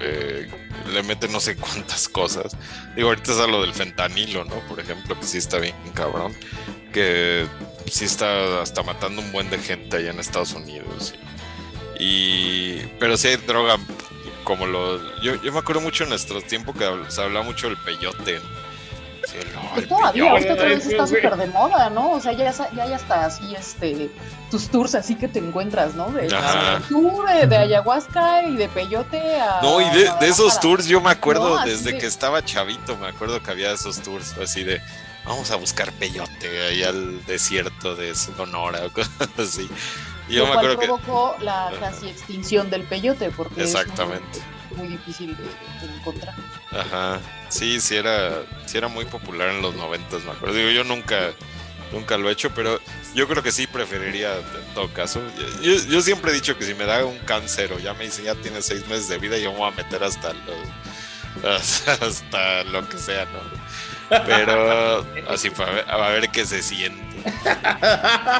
eh, le mete no sé cuántas cosas. Digo, ahorita está lo del fentanilo, ¿no? Por ejemplo, que sí está bien cabrón. Que sí está hasta matando un buen de gente allá en Estados Unidos. Y, y- pero sí hay droga como lo. Yo, yo me acuerdo mucho en nuestro tiempo que se hablaba mucho del peyote. Sí, el- Pues el todavía, peyote. ahorita otra vez está súper de moda, ¿no? O sea, ya, ya hay hasta así, este, tus tours así que te encuentras, ¿no? De, tour de, de ayahuasca y de peyote a... No, y de, de esos tours yo me acuerdo No, desde de- que estaba chavito, me acuerdo que había esos tours así de vamos a buscar peyote ahí al desierto de Sonora o cosas así. Yo lo me cual acuerdo que provocó la casi extinción del peyote, porque es exactamente. muy, muy difícil de, de encontrar. Ajá. Sí, sí era sí era muy popular en los noventas, me acuerdo. Digo, yo nunca nunca lo he hecho, pero yo creo que sí preferiría en todo caso. Yo, yo siempre he dicho que si me da un cáncer o ya me dicen ya tienes seis meses de vida, yo me voy a meter hasta los hasta lo que sea, ¿no? Pero así para ver, a ver qué se siente.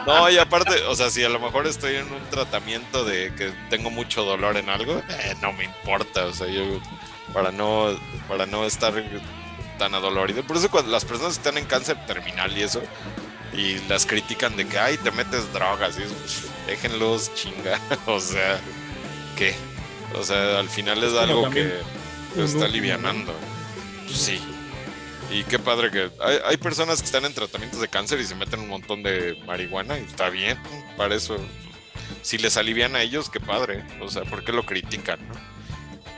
No, y aparte, o sea, si a lo mejor estoy en un tratamiento de que tengo mucho dolor en algo, eh, no me importa, o sea, yo para no para no estar tan adolorido. Por eso cuando las personas están en cáncer terminal y eso y las critican de que ay, te metes drogas y eso, déjenlos chinga, o sea, ¿qué? O sea, al final es, algo que está alivianando. Pues sí. Y qué padre que hay, hay personas que están en tratamientos de cáncer y se meten un montón de marihuana y está bien, para eso. Si les alivian a ellos, qué padre. O sea, ¿por qué lo critican? No?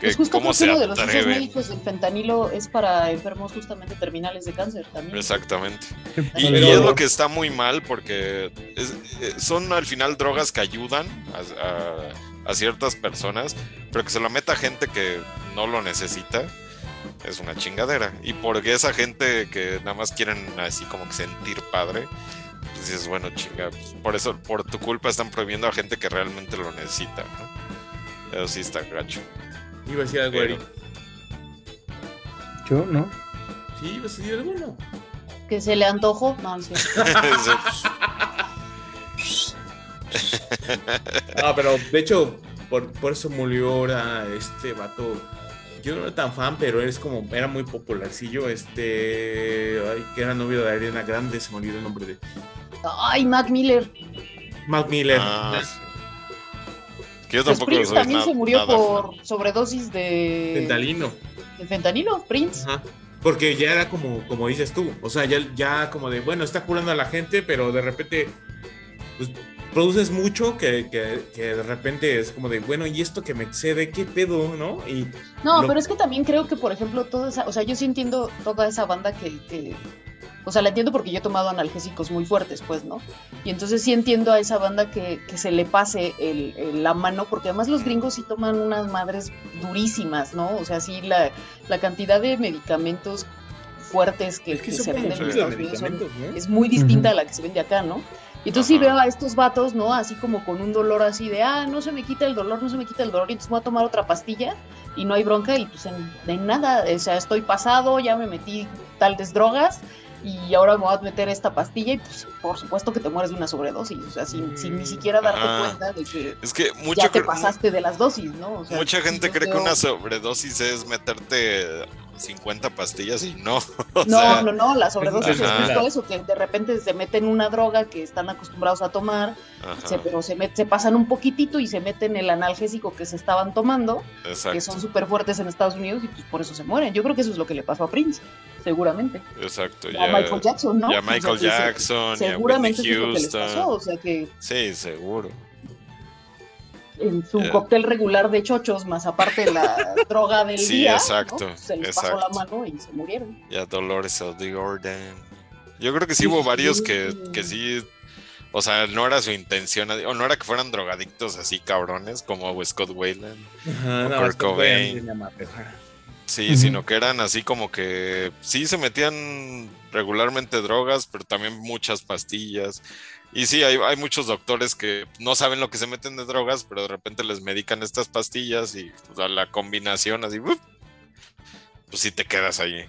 Que Pues justo ¿Cómo creo que se uno de los usos médicos del fentanilo es para enfermos justamente terminales de cáncer también. Exactamente. Y, es lo que está muy mal porque es- eh, son al final drogas que ayudan a, a- a ciertas personas, pero que se lo meta gente que no lo necesita es una chingadera. Y porque esa gente que nada más quieren así como que sentir padre, pues dices, bueno, chinga, pues, por eso, por tu culpa están prohibiendo a gente que realmente lo necesita, ¿no? Eso sí está gacho. Iba a decir algo, Eric. Yo no. Sí, ibas a decir algo, ¿no? Que se le antojó. No, cierto. Ah, pero de hecho, por, por eso murió ahora este vato. Yo no era tan fan, pero es como, era muy popularcillo. Este, ay, que era novio de Ariana Grande, se me olvidó el nombre de Ay, Mac Miller. Mac Miller. Ah, sí. Que yo Pues tampoco Prince soy también se murió nada por sobredosis de, Fentanilo. de fentanilo, Prince. Ajá. Porque ya era como, como dices tú, o sea, ya, ya como de, bueno, está curando a la gente, pero de repente pues, produces mucho que, que, que de repente es como de, bueno, ¿y esto que me excede? ¿Qué pedo? ¿No? Y No, Lo- pero es que también creo que, por ejemplo, toda esa, o sea, yo sí entiendo toda esa banda que, que- o sea, la entiendo porque yo he tomado analgésicos muy fuertes, pues, ¿no? Y entonces sí entiendo a esa banda que, que se le pase el- el- la mano, porque además los gringos sí toman unas madres durísimas, ¿no? O sea, sí, la, la cantidad de medicamentos fuertes que, es que que son se venden en Estados Unidos son- medicamentos, ¿no? es muy distinta a la que se vende acá, ¿no? Y entonces sí Ajá. veo a estos vatos, ¿no? Así como con un dolor así de, ah, no se me quita el dolor, no se me quita el dolor, y entonces voy a tomar otra pastilla y no hay bronca y pues en, en nada, o sea, estoy pasado, ya me metí tales drogas y ahora me voy a meter esta pastilla y pues por supuesto que te mueres de una sobredosis, o sea, sin, sin ni siquiera darte cuenta de que Es que mucho ya te pasaste de las dosis, ¿no? O sea, Mucha sí, gente cree que una sobredosis es meterte 50 pastillas y no. o No, sea, no, no, la sobredosis es justo eso, que de repente se meten una droga que están acostumbrados a tomar, se- pero se, met- se pasan un poquitito y se meten el analgésico que se estaban tomando, que son súper fuertes en Estados Unidos y pues por eso se mueren. Yo creo que eso es lo que le pasó a Prince, seguramente. exacto. A Michael Jackson, ¿no? y a O sea, Michael se- Jackson, y a Seguramente Whitney eso es lo que les Houston. pasó, o sea que Sí, seguro. En su Eh. cóctel regular de chochos, más aparte la droga del Sí, día, ¿no? exacto, se les pasó la exacto. mano y se murieron. Y a Dolores O'Riordan. Yo creo que sí hubo varios que, que sí. O sea, no era su intención, o no era que fueran drogadictos así cabrones como Scott Wayland. Ajá, O no, Kurt Cobain. Sí, sino que eran así como que sí se metían regularmente drogas, pero también muchas pastillas. Y sí, hay, hay muchos doctores que no saben lo que se meten de drogas, pero de repente les medican estas pastillas y pues, a la combinación así, pues sí te quedas ahí.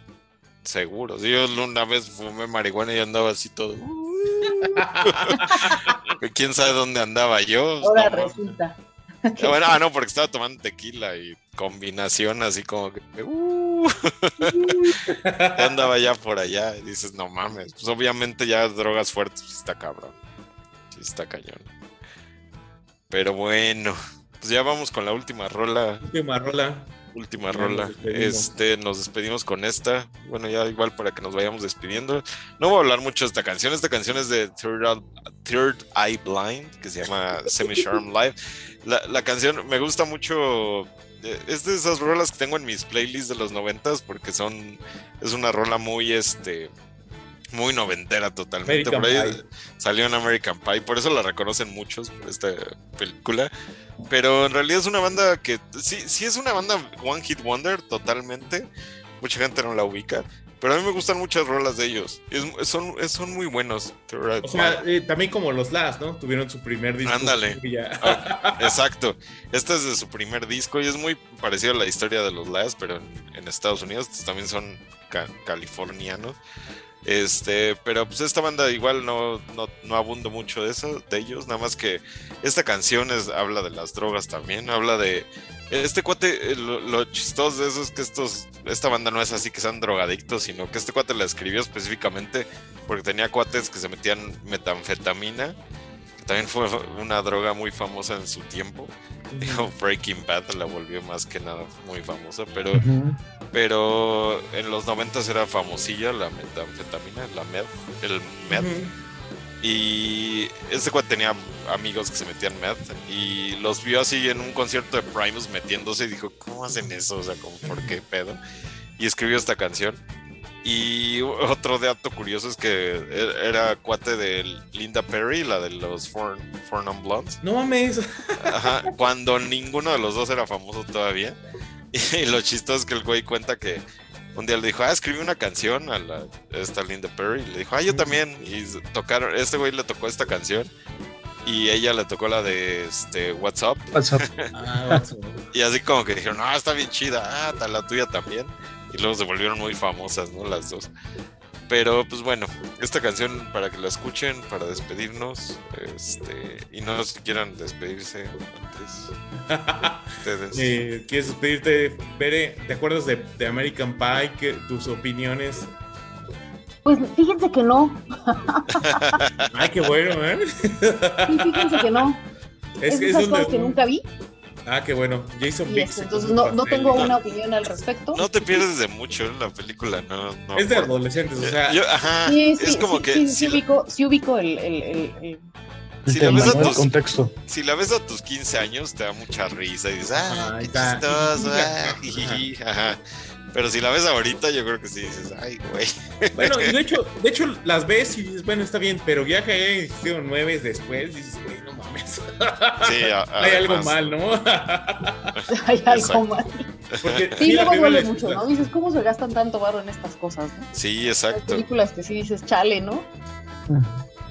Seguro. Yo una vez fumé marihuana y andaba así todo. ¿Quién sabe dónde andaba yo? Ahora No, resulta. Bueno, ah, no, porque estaba tomando tequila y combinación así como que. uh, andaba ya por allá y dices, no mames. Pues obviamente ya drogas fuertes, pues está cabrón. Sí, está cañón. Pero bueno, pues ya vamos con la última rola. Última rola. Última Ya rola. nos. Este, nos despedimos con esta. Bueno, ya igual para que nos vayamos despidiendo. No voy a hablar mucho de esta canción. Esta canción es de Third, Eye- Third Eye Blind, que se llama Semi Charm Live. La, la canción me gusta mucho. eh, Es de esas rolas que tengo en mis playlists de los noventas porque son. Es una rola muy este. Muy noventera totalmente. American por ahí Pie. salió en American Pie, por eso la reconocen muchos por esta película. Pero en realidad es una banda que sí, sí es una banda One Hit Wonder totalmente. Mucha gente no la ubica. Pero a mí me gustan muchas rolas de ellos. Es- son, es- son muy buenos. O sea, eh, también como los Last, ¿no? Tuvieron su primer disco. Ándale. Ah, Exacto. Este es de su primer disco y es muy parecido a la historia de los Last, pero en, en Estados Unidos Estos también son ca- californianos. Este, pero pues esta banda igual no, no, no abundo mucho de eso, de ellos, nada más que esta canción es, habla de las drogas también, habla de este cuate, eh, lo, lo chistoso de eso es que estos, esta banda no es así que sean drogadictos, sino que este cuate la escribió específicamente porque tenía cuates que se metían metanfetamina, que también fue una droga muy famosa en su tiempo. Digo, Breaking Bad la volvió más que nada muy famosa, pero. Pero en los 90 era famosilla la metanfetamina, la med, el med. Y este cuate tenía amigos que se metían meth y los vio así en un concierto de Primus metiéndose y dijo, ¿cómo hacen eso? O sea, como, ¿por qué pedo? Y escribió esta canción. Y otro dato curioso es que e- era cuate de Linda Perry, la de los Four, Four Non Blondes. No mames. Ajá, cuando ninguno de los dos era famoso todavía. Y lo chistoso es que el güey cuenta que un día le dijo, ah, escribí una canción a la, esta Linda Perry. Y le dijo, ah, yo también. Y tocaron, este güey le tocó esta canción. Y ella le tocó la de este, What's Up. WhatsApp. Ah, vato. Y así como que dijeron, ah, está bien chida. Ah, la tuya también. Y luego se volvieron muy famosas, ¿no? Las dos. Pero pues bueno, esta canción para que la escuchen, para despedirnos. Este, y no si quieran despedirse antes. Ustedes. Eh, ¿Quieres despedirte, Bere? ¿Te acuerdas de, de American Pie? ¿Qué- ¿Tus opiniones? Pues fíjense que no, Ay, qué bueno, ¿eh? sí, fíjense que no. Es, Es, es esas cosas que nunca vi Ah, qué bueno. Jason Biggs. este, entonces no, no tengo una opinión al respecto. No te pierdes de mucho en la película, no. no Es de por- adolescentes, o sea. Yo- ajá, Sí, sí, es como sí, que sí, si, sí ubico, sí ubico el, el- el- el- Si la ves a tus- contexto. si la ves a tus 15 años te da mucha risa y dices, ah, qué chistoso, ah, jijiji", ajá. Pero si la ves ahorita, yo creo que sí dices, ay, güey. Bueno, y de hecho, de hecho las ves y dices, bueno, está bien, pero ya que hicieron nueve después, dices, güey, no mames. Sí, a- Hay algo mal, ¿no? hay algo Exacto. mal. Porque Sí, luego duele mucho. ¿no? Dices, ¿cómo se gastan tanto barro en estas cosas? ¿no? Sí, Hay exacto. películas que sí dices, chale, ¿no?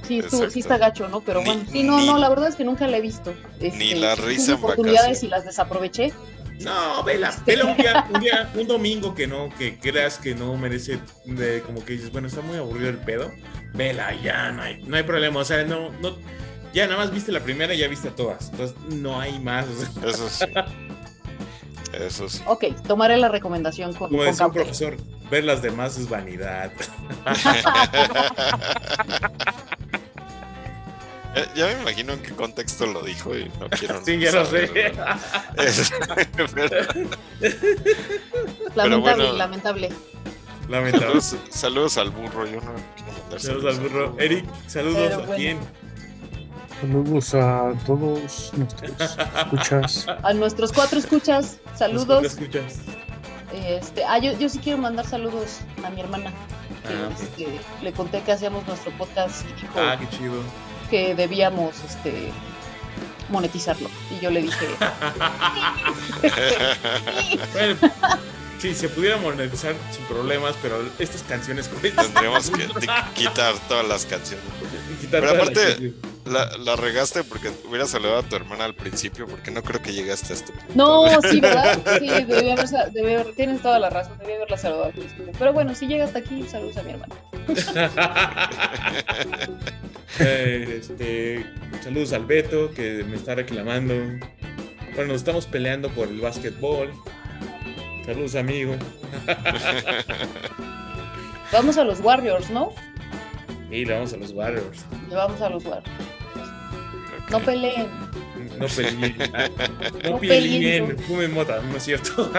Sí, tú- sí está gacho, ¿no? Pero Ni- bueno, sí, no, ni- no, la verdad es que nunca la he visto. Este, ni la sí risa en oportunidades vacaciones. y las desaproveché. No, vela, vela un día, un día, un domingo que no, que creas que no merece, de, como que dices, bueno, está muy aburrido el pedo. Vela, ya, no hay, no hay problema, o sea, no, no, ya nada más viste la primera y ya viste a todas, entonces no hay más. o sea. Eso sí. Eso sí. Ok, tomaré la recomendación con, Como decía un profesor, ver las demás es vanidad. Ya, ya me imagino en qué contexto lo dijo y no quiero. Sí, ya lo saber, Lamentable, bueno. lamentable. Lamentable. saludos, saludos al burro, yo no quiero mandar Saludos al burro. Eric, saludos Pero a bueno. quién. Saludos a todos nuestros escuchas. A nuestros cuatro escuchas, saludos. escuchas. Este, ah, yo, yo sí quiero mandar saludos a mi hermana. que, Ah, este, le conté que hacíamos nuestro podcast y dijo Ah, qué chido. Que debíamos este, monetizarlo. Y yo le dije, Bueno, sí, se pudiera monetizar sin problemas, pero estas canciones. Tendríamos que quitar todas las canciones. Quitar Pero aparte-. La, la regaste porque hubieras saludado a tu hermana al principio, porque no creo que llegaste a este punto. no, sí, ¿verdad? Sí, debí haber, sa- debí haber- tienes toda la razón, debí haberla saludado al principio. Pero bueno, si llega hasta aquí, saludos a mi hermana. Eh, este, saludos al Beto que me está reclamando. Bueno, nos estamos peleando por el básquetbol. Saludos, amigo. Vamos a los Warriors, ¿no? Y le vamos a los Warriors. Le vamos a los Warriors. No peleen. No peleen. No, No peleen. peleen. Fumen mota, no es cierto.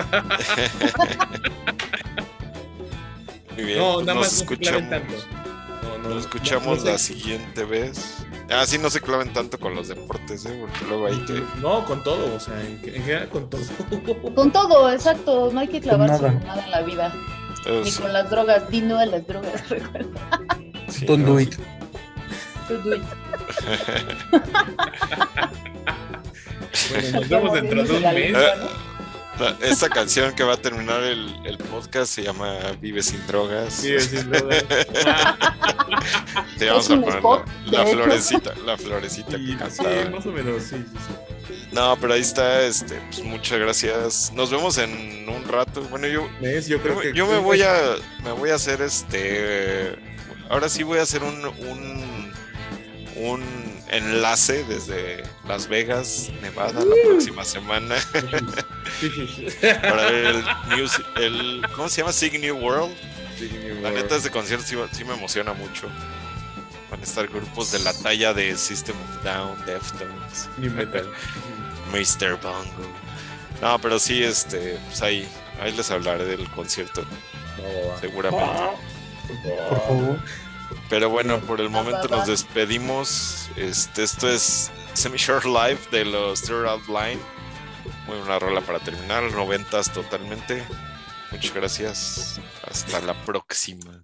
Muy bien, No, nada nos más no se claven escuchamos. tanto. No, no, Nos escuchamos no, la siguiente vez. Ah, sí, no se claven tanto con los deportes, ¿eh? Porque luego ahí te... No, con todo, o sea, en, en general con todo. Con todo, exacto. No hay que clavarse nada. con nada en la vida. Ni con las drogas. Di no a las drogas, recuerda. sí, Don't no, do it. To do it. Bueno, nos vemos dentro de un mes. La- Esta canción que va a terminar el, el podcast se llama Vive sin drogas. Sí, sin drogas. Te vamos a poner spot, la, florecita, la florecita que sí, cantaba. más o menos, sí, sí, sí. No, pero ahí está, este, pues muchas gracias. Nos vemos en un rato. Bueno, yo, ¿Ves? Yo creo yo, que yo me voy a, me voy a hacer este, ahora sí voy a hacer un, un, un enlace desde Las Vegas, Nevada, la próxima semana para ver el, music, el, ¿cómo se llama? Sig New World. La neta, este concierto sí, sí me emociona mucho. Van a estar grupos de la talla de System of Down, Deftones, Ni metal. Mr. Bongo. No, pero sí, este, pues ahí, ahí les hablaré del concierto, seguramente. Por favor. Pero bueno, por el momento nos despedimos. Este, esto es Semi Short Live de los Third Out Line. Muy buena rola para terminar, noventas totalmente. Muchas gracias. Hasta la próxima.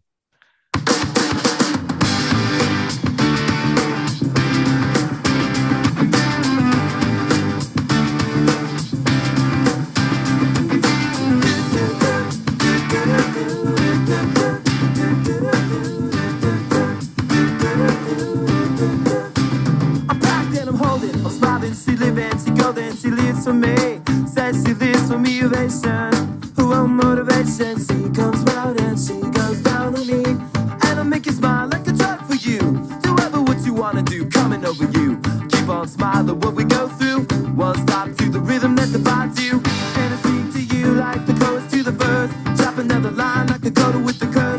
She living, she golden, she lives for me. Says she lives for me, ovation. Who want motivation? She comes round and she goes down on me. And I make you smile like a drug for you. Do ever what you wanna do, coming over you. Keep on smiling what we go through. One stop to the rhythm that divides you. And I speak to you like the chorus to the verse. Drop another line like a coda with the curse.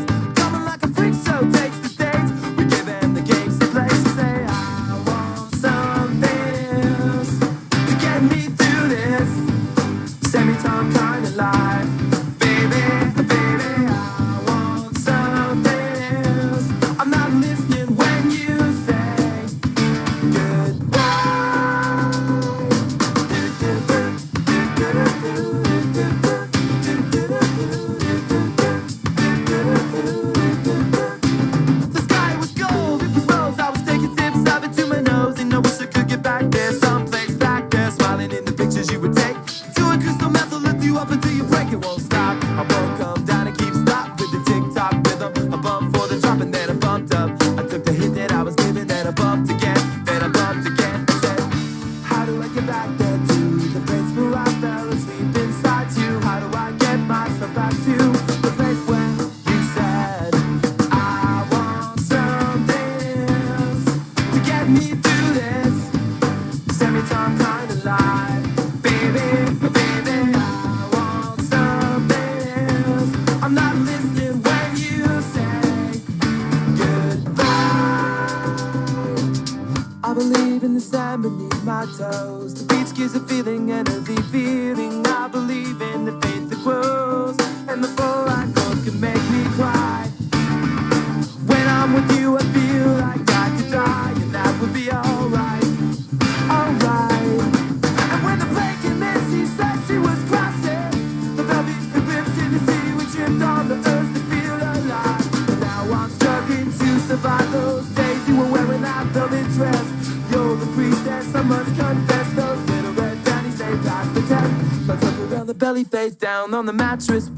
Down on the mattress